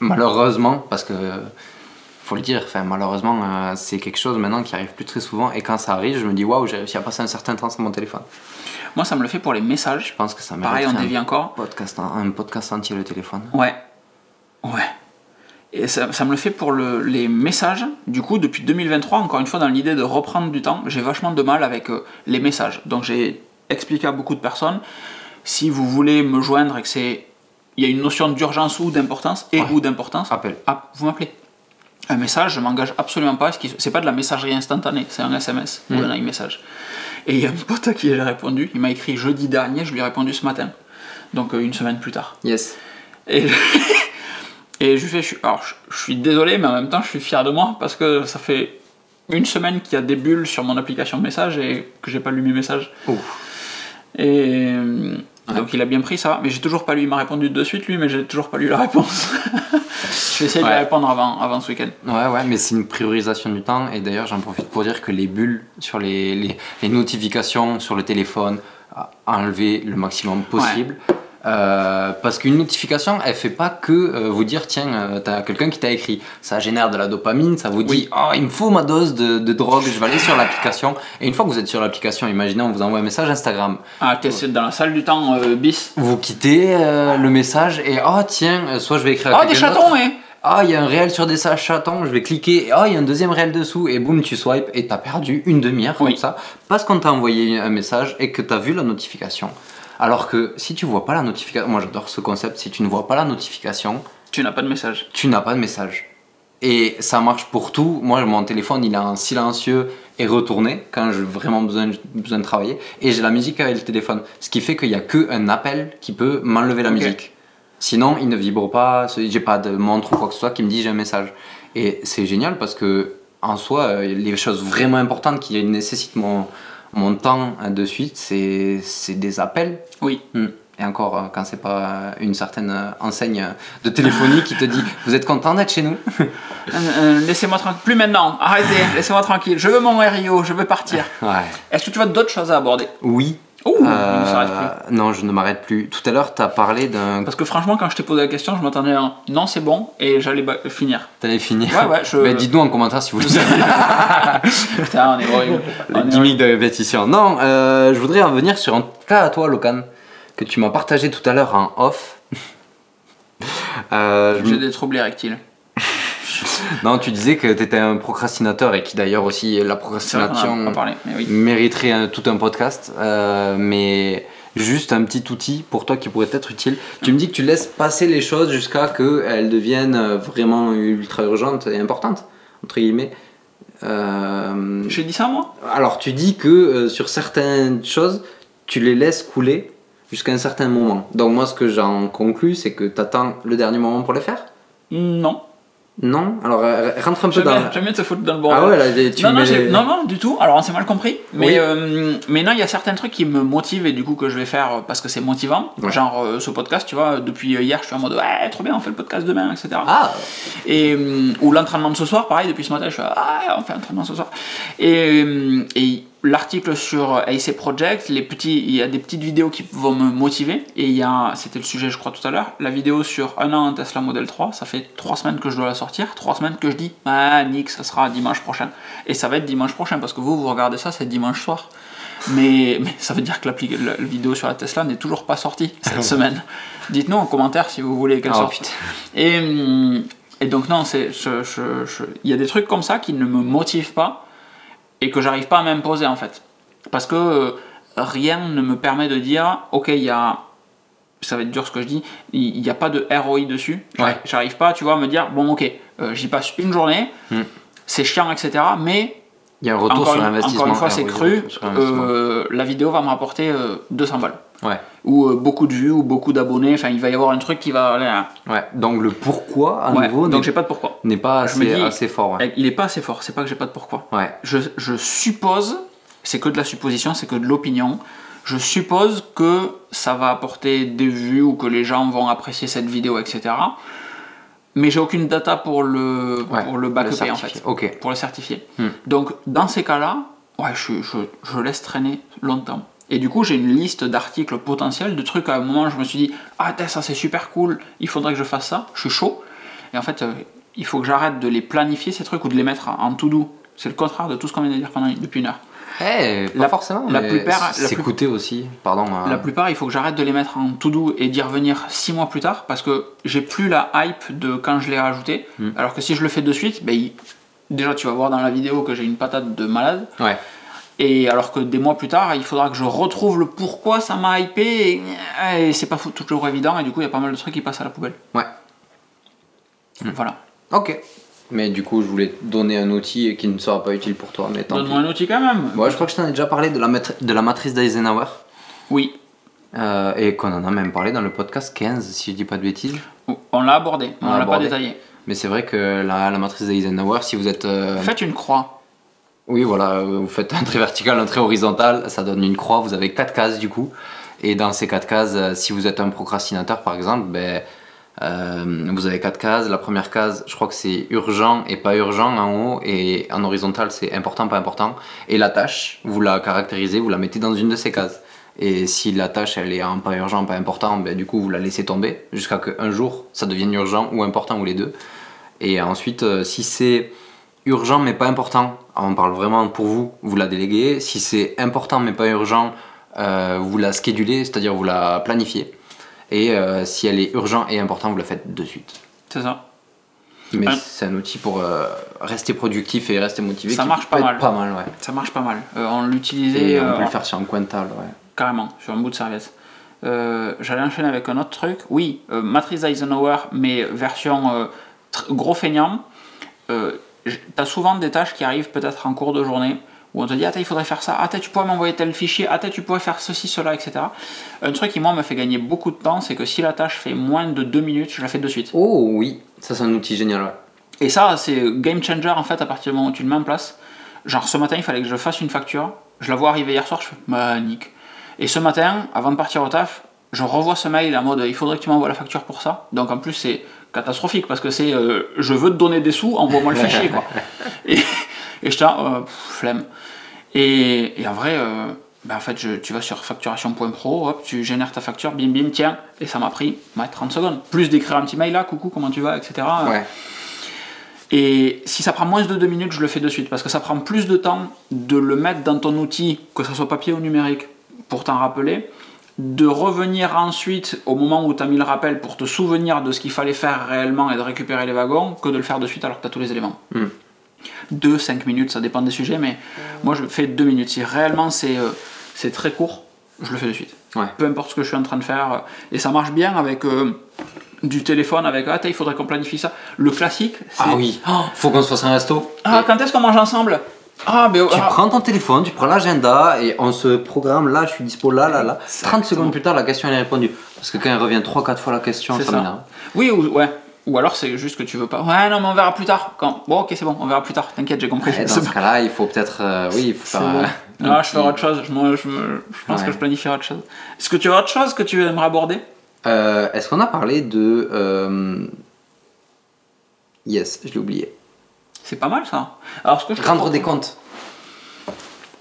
Malheureusement, parce que. Faut le dire, enfin, malheureusement, euh, c'est quelque chose maintenant qui arrive plus très souvent. Et quand ça arrive, je me dis Waouh, j'ai réussi à passer un certain temps sur mon téléphone. Moi ça me le fait pour les messages. Je pense que ça Pareil, on dévie un encore. podcast, un podcast entier, le téléphone. Ouais. Ouais. Et ça, ça me le fait pour le- les messages. Du coup, depuis 2023, encore une fois, dans l'idée de reprendre du temps, j'ai vachement de mal avec euh, les messages. Donc j'ai expliqué à beaucoup de personnes, si vous voulez me joindre et que c'est... Il y a une notion d'urgence ou d'importance, et Ouais. ou d'importance, Appel. ah, vous m'appelez. Un message, je m'engage absolument pas. C'est pas de la messagerie instantanée, c'est un SMS ou Mm. un iMessage. Et il y a un pote qui j'ai répondu, il m'a écrit jeudi dernier, je lui ai répondu ce matin. Donc euh, une semaine plus tard. Yes. Et, et je lui fais, je, suis- alors, je, je suis désolé, mais en même temps, je suis fier de moi parce que ça fait une semaine qu'il y a des bulles sur mon application de message et que j'ai pas lu mes messages. Oh. Et donc il a bien pris ça, mais j'ai toujours pas lu. Il m'a répondu de suite, lui, mais j'ai toujours pas lu la réponse. je vais essayer de lui répondre avant, avant ce week-end. Ouais, ouais, mais c'est une priorisation du temps. Et d'ailleurs, j'en profite pour dire que les bulles sur les, les, les notifications sur le téléphone, enlever le maximum possible. Euh, parce qu'une notification, elle fait pas que euh, vous dire tiens, euh, t'as quelqu'un qui t'a écrit. Ça génère de la dopamine, ça vous dit oh, il me faut ma dose de, de drogue, je vais aller sur l'application. Et une fois que vous êtes sur l'application, imaginez, on vous envoie un message Instagram. Ah, t'es dans la salle du temps bis. Vous quittez le message et oh tiens, soit je vais écrire à Oh, des chatons, hein Ah, il y a un réel sur des chatons, je vais cliquer, et oh, il y a un deuxième réel dessous, et boum, tu swipes, et t'as perdu une demi-heure Oui. comme ça, parce qu'on t'a envoyé un message et que t'as vu la notification. Alors que si tu vois pas la notification, moi j'adore ce concept, si tu ne vois pas la notification, Tu n'as pas de message. tu n'as pas de message. Et ça marche pour tout. Moi, mon téléphone, il est en silencieux et retourné quand j'ai vraiment besoin, besoin de travailler. Et j'ai la musique avec le téléphone. Ce qui fait qu'il n'y a qu'un appel qui peut m'enlever la musique. Sinon, il ne vibre pas. J'ai pas de montre ou quoi que ce soit qui me dit j'ai un message. Et c'est génial parce que, en soi, euh, les choses vraiment importantes qui nécessitent mon, mon temps de suite, c'est des appels. Oui. Hmm. Et encore, euh, quand c'est pas une certaine euh, enseigne de téléphonie qui te dit Vous êtes content d'être chez nous? Euh, euh, laissez-moi tranquille. Plus maintenant. Arrêtez. Laissez-moi tranquille. Je veux mon RIO. Je veux partir. Ouais. Est-ce que tu as d'autres choses à aborder? Oui. Ouh, il Euh, ne s'arrête plus. non, je ne m'arrête plus. Tout à l'heure, tu as parlé d'un. Parce que franchement, quand je t'ai posé la question, je m'attendais à un non, c'est bon, et j'allais finir. T'allais finir. Ouais, ouais, je- dites-nous en commentaire si vous le savez. Putain, on est horrible. On de répétition. Non, euh, je voudrais revenir sur un cas à toi, Locan, que tu m'as partagé tout à l'heure en off. Euh. J'ai des troubles érectiles. non, tu disais que tu étais un procrastinateur et qui d'ailleurs aussi, la procrastination mais oui. mériterait un- tout un podcast. euh, mais juste un petit outil pour toi qui pourrait être utile. Tu me dis que tu laisses passer les choses jusqu'à qu'elles deviennent euh, vraiment ultra urgentes et importantes, entre guillemets. Euh, J'ai dit ça moi? alors, tu dis que euh, sur certaines choses, tu les laisses couler jusqu'à un certain moment. Donc, moi, ce que j'en conclus, c'est que tu attends le dernier moment pour les faire? Non. Non Alors, euh, rentre un peu dans. j'aime bien te foutre dans le bordel. Ah ouais, là, tu non, non, les- non, non, du tout. Alors, on s'est mal compris. Mais, Oui. euh, mais non, il y a certains trucs qui me motivent et du coup que je vais faire parce que c'est motivant. Ouais. Genre euh, ce podcast, tu vois, depuis hier, je suis en mode ouais, trop bien, on fait le podcast demain, etc. Ah Et, ou l'entraînement de ce soir, pareil, depuis ce matin, je suis ah, on fait l'entraînement ce soir. Et, et l'article sur AC Project, les petits, il y a des petites vidéos qui vont me motiver. Et il y a, c'était le sujet, je crois, tout à l'heure, la vidéo sur un an en Tesla Model 3. Ça fait trois semaines que je dois la sortir, trois semaines que je dis, ah, Nick, ça sera dimanche prochain. Et ça va être dimanche prochain parce que vous, vous regardez ça, c'est dimanche soir. Mais, mais ça veut dire que la, la vidéo sur la Tesla n'est toujours pas sortie cette semaine. Dites-nous en commentaire si vous voulez qu'elle Oh, sorte. putain. Et, hum, et donc non, c'est, je- je- je- il y a des trucs comme ça qui ne me motivent pas et que j'arrive pas à m'imposer en fait. Parce que euh, rien ne me permet de dire, ok, il y a, ça va être dur ce que je dis, il n'y a pas de ROI dessus. J'arrive- Ouais. J'arrive pas, tu vois, à me dire, bon ok, euh, j'y passe une journée, Hmm. c'est chiant, etc. Mais Il y a un retour encore, sur l'investissement. encore une fois, Ah, c'est oui, cru, euh, la vidéo va me rapporter euh, 200 balles. Ouais. Ou euh, beaucoup de vues, ou beaucoup d'abonnés, enfin il va y avoir un truc qui va à... ouais. Donc, le pourquoi, à Ouais, nouveau, donc n'est- j'ai pas de pourquoi. n'est pas assez, dis- assez fort. Ouais. Il est pas assez fort, c'est pas que j'ai pas de pourquoi. Ouais. Je, je suppose, c'est que de la supposition, c'est que de l'opinion, je suppose que ça va apporter des vues ou que les gens vont apprécier cette vidéo, etc. Mais j'ai aucune data pour le, Ouais, pour le en fait, pour le certifier. Hmm. Donc dans ces cas-là, ouais, je, je, je laisse traîner longtemps. Et du coup, j'ai une liste d'articles potentiels, de trucs à un moment, je me suis dit, ah, ça c'est super cool, il faudrait que je fasse ça, je suis chaud. Et en fait, euh, il faut que j'arrête de les planifier, ces trucs, ou de les mettre en to-do. C'est le contraire de tout ce qu'on vient de dire pendant, depuis une heure. Eh, pas La- forcément. la plupart- S'écouter aussi, pardon. euh, La plupart, il faut que j'arrête de les mettre en to-do et d'y revenir six mois plus tard parce que j'ai plus la hype de quand je l'ai rajouté. Hmm. Alors que si je le fais de suite, ben, il- déjà tu vas voir dans la vidéo que j'ai une patate de malade. Ouais. Et alors que des mois plus tard, il faudra que je retrouve le pourquoi ça m'a hypé et, et c'est pas toujours évident et du coup il y a pas mal de trucs qui passent à la poubelle. Ouais. Voilà. Ok. Mais du coup, je voulais te donner un outil qui ne sera pas utile pour toi, mais Donne-moi un outil quand même. Moi, je crois que je t'en ai déjà parlé de la, matri- de la matrice d'Eisenhower. Oui, euh, et qu'on en a même parlé dans le podcast 15, si je dis pas de bêtises. on l'a abordé, On on l'a pas détaillé. Mais c'est vrai que la, la matrice d'Eisenhower, si vous êtes. euh, Faites une croix. Oui, voilà, euh, vous faites un trait vertical, un trait horizontal, ça donne une croix, vous avez quatre cases du coup. Et dans ces quatre cases, euh, si vous êtes un procrastinateur par exemple, ben, euh, vous avez quatre cases. La première case, je crois que c'est urgent et pas urgent en haut, et en horizontal, c'est important, pas important. Et la tâche, vous la caractérisez, vous la mettez dans une de ces cases. Et si la tâche elle est en pas urgent, pas important, ben, du coup vous la laissez tomber jusqu'à qu'un jour ça devienne urgent ou important ou les deux. Et ensuite, euh, si c'est urgent mais pas important, on parle vraiment pour vous, vous la déléguez. Si c'est important mais pas urgent, euh, vous la schedulez, c'est-à-dire vous la planifiez. Et euh, si elle est urgent et important, vous la faites de suite. C'est ça. Mais c'est un outil pour euh, rester productif et rester motivé. Ça marche pas mal. Pas mal, ouais. Ça marche pas mal. Euh, on l'utilisait. On peut le faire sur un table, ouais. Carrément, sur un bout de serviette. J'allais enchaîner avec un autre truc. Oui, matrice Eisenhower, mais version gros feignant. T'as souvent des tâches qui arrivent peut-être en cours de journée où on te dit, ah, t'as, il faudrait faire ça, ah, t'as, tu pourrais m'envoyer tel fichier, ah, t'as, tu pourrais faire ceci, cela, etc. Un truc qui, moi, me fait gagner beaucoup de temps, c'est que si la tâche fait moins de 2 minutes, je la fais de suite. Oh oui, ça c'est un outil génial, ouais. Et ça, c'est game changer en fait à partir du moment où tu le mets en place. Genre ce matin, il fallait que je fasse une facture. Je la vois arriver hier soir, je fais bah nique. Et ce matin, avant de partir au taf, je revois ce mail en mode il faudrait que tu m'envoies la facture pour ça. Donc en plus, c'est catastrophique parce que c'est euh, je veux te donner des sous, envoie-moi le fichier quoi. Et, et je euh, pff, flemme. Et, et en vrai, euh, ben, en fait, je- tu vas sur facturation.pro, hop, tu génères ta facture, bim bim, tiens, et ça m'a pris ouais, 30 secondes. Plus d'écrire un petit mail là, coucou, comment tu vas, etc. Ouais. Et si ça prend moins de 2 minutes, je le fais de suite parce que ça prend plus de temps de le mettre dans ton outil, que ce soit papier ou numérique, pour t'en rappeler, de revenir ensuite au moment où tu as mis le rappel pour te souvenir de ce qu'il fallait faire réellement et de récupérer les wagons que de le faire de suite alors que tu as tous les éléments. Hmm. 2, 5 minutes, ça dépend des sujets, mais moi je fais 2 minutes. Si réellement c'est euh, c'est très court, je le fais de suite. Ouais. Peu importe ce que je suis en train de faire. euh, Et ça marche bien avec euh, du téléphone, avec Ah, t'as, il faudrait qu'on planifie ça. Le classique, c'est Ah oui, faut qu'on se fasse un resto. Ah, quand est-ce qu'on mange ensemble? Ah, mais Tu ah, prends ton téléphone, tu prends l'agenda et on se programme là, je suis dispo là, là, là. 30 secondes plus tard, la question elle est répondue. Parce que quand elle revient 3-4 fois la question, ça ça. m'énerve. Oui, ou, ouais. Ou alors c'est juste que tu veux pas. Ouais, non, mais on verra plus tard. Quand... Bon, ok, c'est bon, on verra plus tard. T'inquiète, j'ai compris. Et dans ce cas-là, il faut peut-être. euh, oui, il faut faire. bon. euh, Ah, je ferai autre chose. Je, je, me- je pense Ouais. que je planifierai autre chose. Est-ce que tu as autre chose que tu aimerais aborder? Euh, Est-ce qu'on a parlé de. euh, Yes, je l'ai oublié. C'est pas mal ça. Alors, ce que je Rendre des comptes.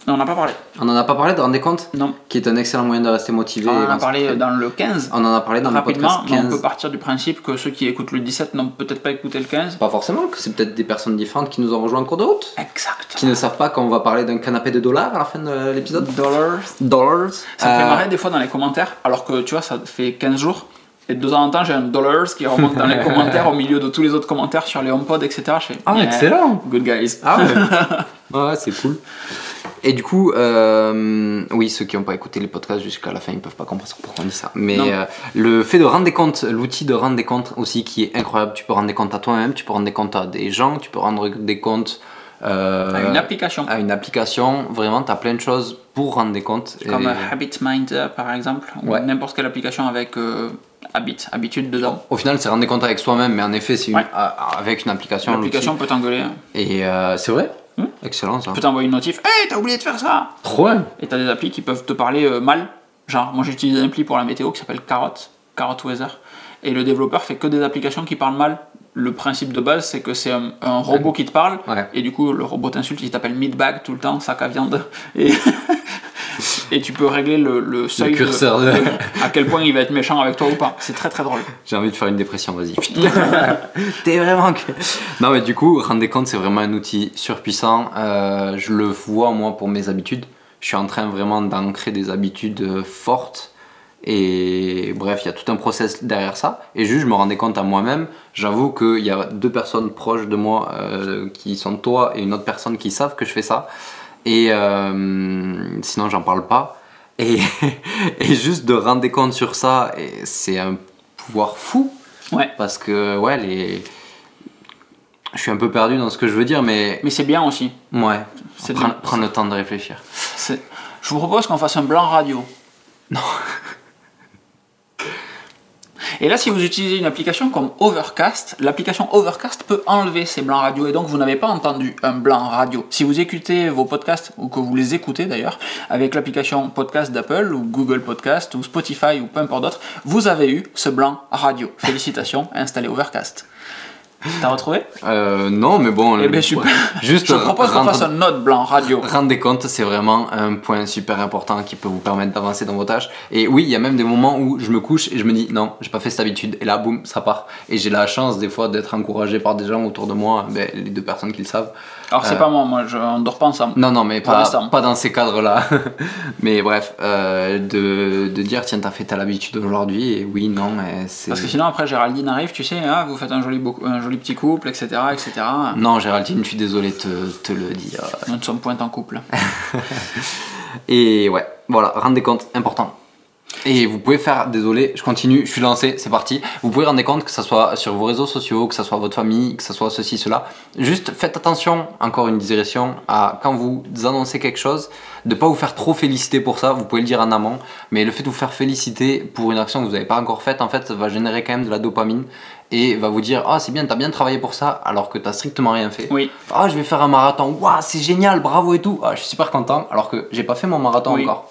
On n'a pas parlé. On en a pas parlé de rendre des comptes Non. Qui est un excellent moyen de rester motivé. On en a parlé dans le 15. On en a parlé dans le Rapidement, podcast mais on 15. peut partir du principe que ceux qui écoutent le 17 n'ont peut-être pas écouté le 15. Pas forcément, que c'est peut-être des personnes différentes qui nous ont rejoint en cours de route. Exact. Qui ne savent pas qu'on va parler d'un canapé de dollars à la fin de l'épisode. Dollars. Dollars. Ça me fait Euh, marrer des fois dans les commentaires, alors que tu vois, ça fait 15 jours. Et de temps en temps, j'ai un dollars qui remonte dans les commentaires au milieu de tous les autres commentaires sur les HomePod, etc. Je fais, Ah, yeah, excellent. Good guys. Ah ouais. ouais, c'est cool. Et du coup, euh, oui, ceux qui n'ont pas écouté les podcasts jusqu'à la fin, ils peuvent pas comprendre pourquoi on dit ça. Mais euh, le fait de rendre des comptes, l'outil de rendre des comptes aussi qui est incroyable. Tu peux rendre des comptes à toi-même, tu peux rendre des comptes à des gens, tu peux rendre des comptes euh, À une application. à une application. Vraiment, tu as plein de choses pour rendre des comptes. Comme Et- HabitMinder par exemple, ou n'importe quelle application avec euh, habit, habitude dedans. Au final, c'est rendre des comptes avec soi-même, mais en effet, c'est une- Ouais. à- avec une application. L'application peut t'engueuler, Et euh, c'est vrai Hmm. Excellent ça. peut t'envoyer une notif, hey, t'as oublié de faire ça Trop. Et t'as des applis qui peuvent te parler euh, mal. Genre, moi j'utilise une appli pour la météo qui s'appelle Carrot, Carrot Weather. Et le développeur fait que des applications qui parlent mal. Le principe de base, c'est que c'est un, un robot qui te parle. Ouais. Et du coup, le robot t'insulte, il t'appelle meatbag tout le temps, sac à viande. Et, et tu peux régler le, le seuil de- curseur de- à quel point il va être méchant avec toi ou pas. C'est très très drôle. J'ai envie de faire une dépression, vas-y. T'es vraiment que. Non, mais du coup, rendre des comptes, c'est vraiment un outil surpuissant. Euh, je le vois, moi, pour mes habitudes. Je suis en train vraiment d'ancrer des habitudes fortes. Et bref, il y a tout un process derrière ça. Et juste, je me rendais compte à moi-même. J'avoue qu'il y a deux personnes proches de moi euh, qui sont toi et une autre personne qui savent que je fais ça. Et euh, sinon, j'en parle pas. Et, et juste de rendre des comptes sur ça, c'est un pouvoir fou. Ouais. Parce que, ouais, les. Je suis un peu perdu dans ce que je veux dire, mais. Mais c'est bien aussi. Ouais. C'est Prendre, prendre le temps de réfléchir. Je vous propose qu'on fasse un blanc radio. Non. Et là, si vous utilisez une application comme Overcast, l'application Overcast peut enlever ces blancs radio et donc vous n'avez pas entendu un blanc radio. Si vous écoutez vos podcasts, ou que vous les écoutez d'ailleurs, avec l'application podcast d'Apple ou Google Podcast ou Spotify ou peu importe d'autre, vous avez eu ce blanc radio. Félicitations, installez Overcast. T'as retrouvé Euh, non, mais bon. Eh le- bien super. Juste Je propose qu'on fasse un autre blanc radio. Rendre des comptes, c'est vraiment un point super important qui peut vous permettre d'avancer dans vos tâches. Et oui, il y a même des moments où je me couche et je me dis non, j'ai pas fait cette habitude. Et là, boum, ça part. Et j'ai la chance des fois d'être encouragé par des gens autour de moi, ben, les deux personnes qui le savent. Alors c'est Euh, pas moi, moi je, on dort pas ensemble. Non, non, mais pas, dans ces cadres-là. mais bref, euh, de, de dire tiens, t'as fait telle habitude aujourd'hui, et oui, non, et c'est. Parce que sinon après Géraldine arrive, tu sais, ah, vous faites un joli, un joli petit couple, etc. etc. Non, Géraldine, je suis désolé de te, te le dire. Nous ne sommes point en couple. Et ouais, voilà, rendre des comptes, important. Et vous pouvez faire, désolé, je continue, je suis lancé, c'est parti. Vous pouvez rendre compte que ce soit sur vos réseaux sociaux, que ce soit votre famille, que ce soit ceci, cela. Juste faites attention, encore une digression, à quand vous annoncez quelque chose, de pas vous faire trop féliciter pour ça, vous pouvez le dire en amont, mais le fait de vous faire féliciter pour une action que vous n'avez pas encore faite, en fait, ça va générer quand même de la dopamine et va vous dire Ah, c'est bien, t'as bien travaillé pour ça, alors que t'as strictement rien fait. Oui. Ah, je vais faire un marathon. Waouh, c'est génial, bravo et tout. Ah, je suis super content, alors que j'ai pas fait mon marathon Oui. encore.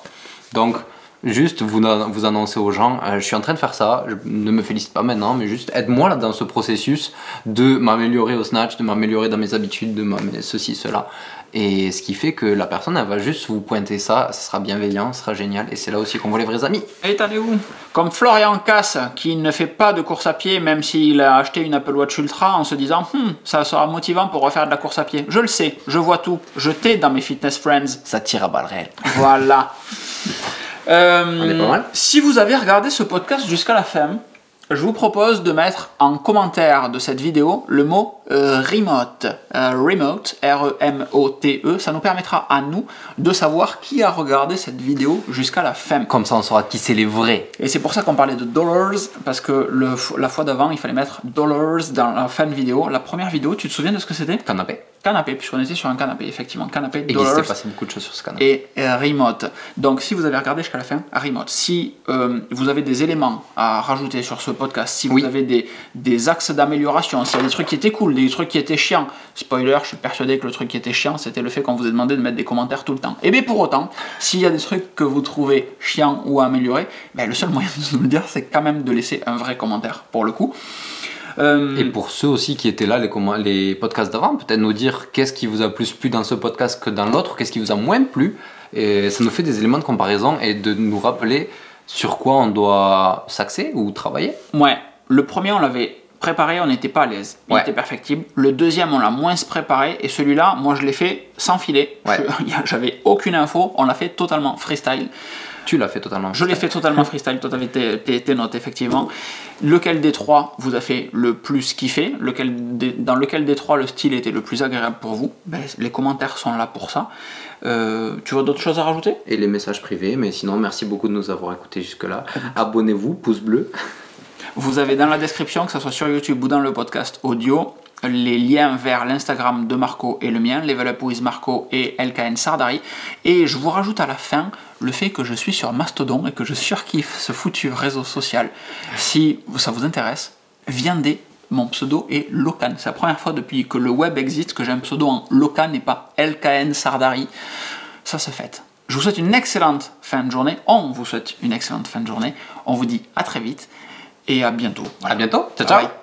Donc, juste vous, vous annoncez aux gens, euh, je suis en train de faire ça. Je, ne me félicite pas maintenant, mais juste aide-moi là dans ce processus de m'améliorer au snatch, de m'améliorer dans mes habitudes, de m'améliorer ceci, cela. Et ce qui fait que la personne, elle va juste vous pointer ça, ça sera bienveillant, ça sera génial. Et c'est là aussi qu'on voit les vrais amis. Et es où? Comme Florian Casse, qui ne fait pas de course à pied, même s'il a acheté une Apple Watch Ultra en se disant Hum, ça sera motivant pour refaire de la course à pied. Je le sais, je vois tout, je t'ai dans mes fitness friends. Ça tire à balles réelles. Voilà. Euh. Si vous avez regardé ce podcast jusqu'à la fin, je vous propose de mettre en commentaire de cette vidéo le mot euh, remote. Euh, remote, R-E-M-O-T-E. Ça nous permettra à nous de savoir qui a regardé cette vidéo jusqu'à la fin. Comme ça, on saura qui c'est les vrais. Et c'est pour ça qu'on parlait de dollars, parce que le, la fois d'avant, il fallait mettre dollars dans la fin de vidéo. La première vidéo, tu te souviens de ce que c'était? Canapé. Canapé, puisqu'on était sur un canapé, effectivement. Canapé, Et il dollars s'est passé beaucoup de choses sur ce canapé. et euh, remote. Donc si vous avez regardé jusqu'à la fin, remote. Si euh, vous avez des éléments à rajouter sur ce podcast, si vous avez des, des axes d'amélioration, s'il y a des trucs qui étaient cool, des trucs qui étaient chiants, spoiler, je suis persuadé que le truc qui était chiant, c'était le fait qu'on vous ait demandé de mettre des commentaires tout le temps. Et bien pour autant, s'il y a des trucs que vous trouvez chiants ou à améliorer, ben, le seul moyen de nous le dire, c'est quand même de laisser un vrai commentaire pour le coup. Euh, Et pour ceux aussi qui étaient là, les, podcasts d'avant, peut-être nous dire qu'est-ce qui vous a plus plu dans ce podcast que dans l'autre, qu'est-ce qui vous a moins plu. Et ça nous fait des éléments de comparaison et de nous rappeler sur quoi on doit s'axer ou travailler. Ouais, le premier on l'avait préparé, on n'était pas à l'aise. Il Ouais. était perfectible. Le deuxième on l'a moins préparé et celui-là, moi je l'ai fait sans filet. Ouais. J'avais aucune info, on l'a fait totalement freestyle. Tu l'as fait totalement. Je l'ai fait totalement freestyle, toi t'avais tes, tes- tes notes effectivement. Lequel des trois vous a fait le plus kiffer? Lequel des- Dans lequel des trois le style était le plus agréable pour vous? Ben, Les commentaires sont là pour ça. Euh, tu vois d'autres choses à rajouter? Et les messages privés, mais sinon, merci beaucoup de nous avoir écoutés jusque-là. Abonnez-vous, pouce bleu. Vous avez dans la description, que ce soit sur YouTube ou dans le podcast audio, les liens vers l'Instagram de Marco et le mien, Level Up with Marco et LKN Sardari. Et je vous rajoute à la fin le fait que je suis sur Mastodon et que je surkiffe ce foutu réseau social. Si ça vous intéresse, viendez. Mon pseudo est Locan. C'est la première fois depuis que le web existe que j'ai un pseudo en Locan et pas LKN Sardari. Ça se fait. Je vous souhaite une excellente fin de journée. On vous souhaite une excellente fin de journée. On vous dit à très vite et à bientôt. À bientôt. Ciao, Bye ciao. bye.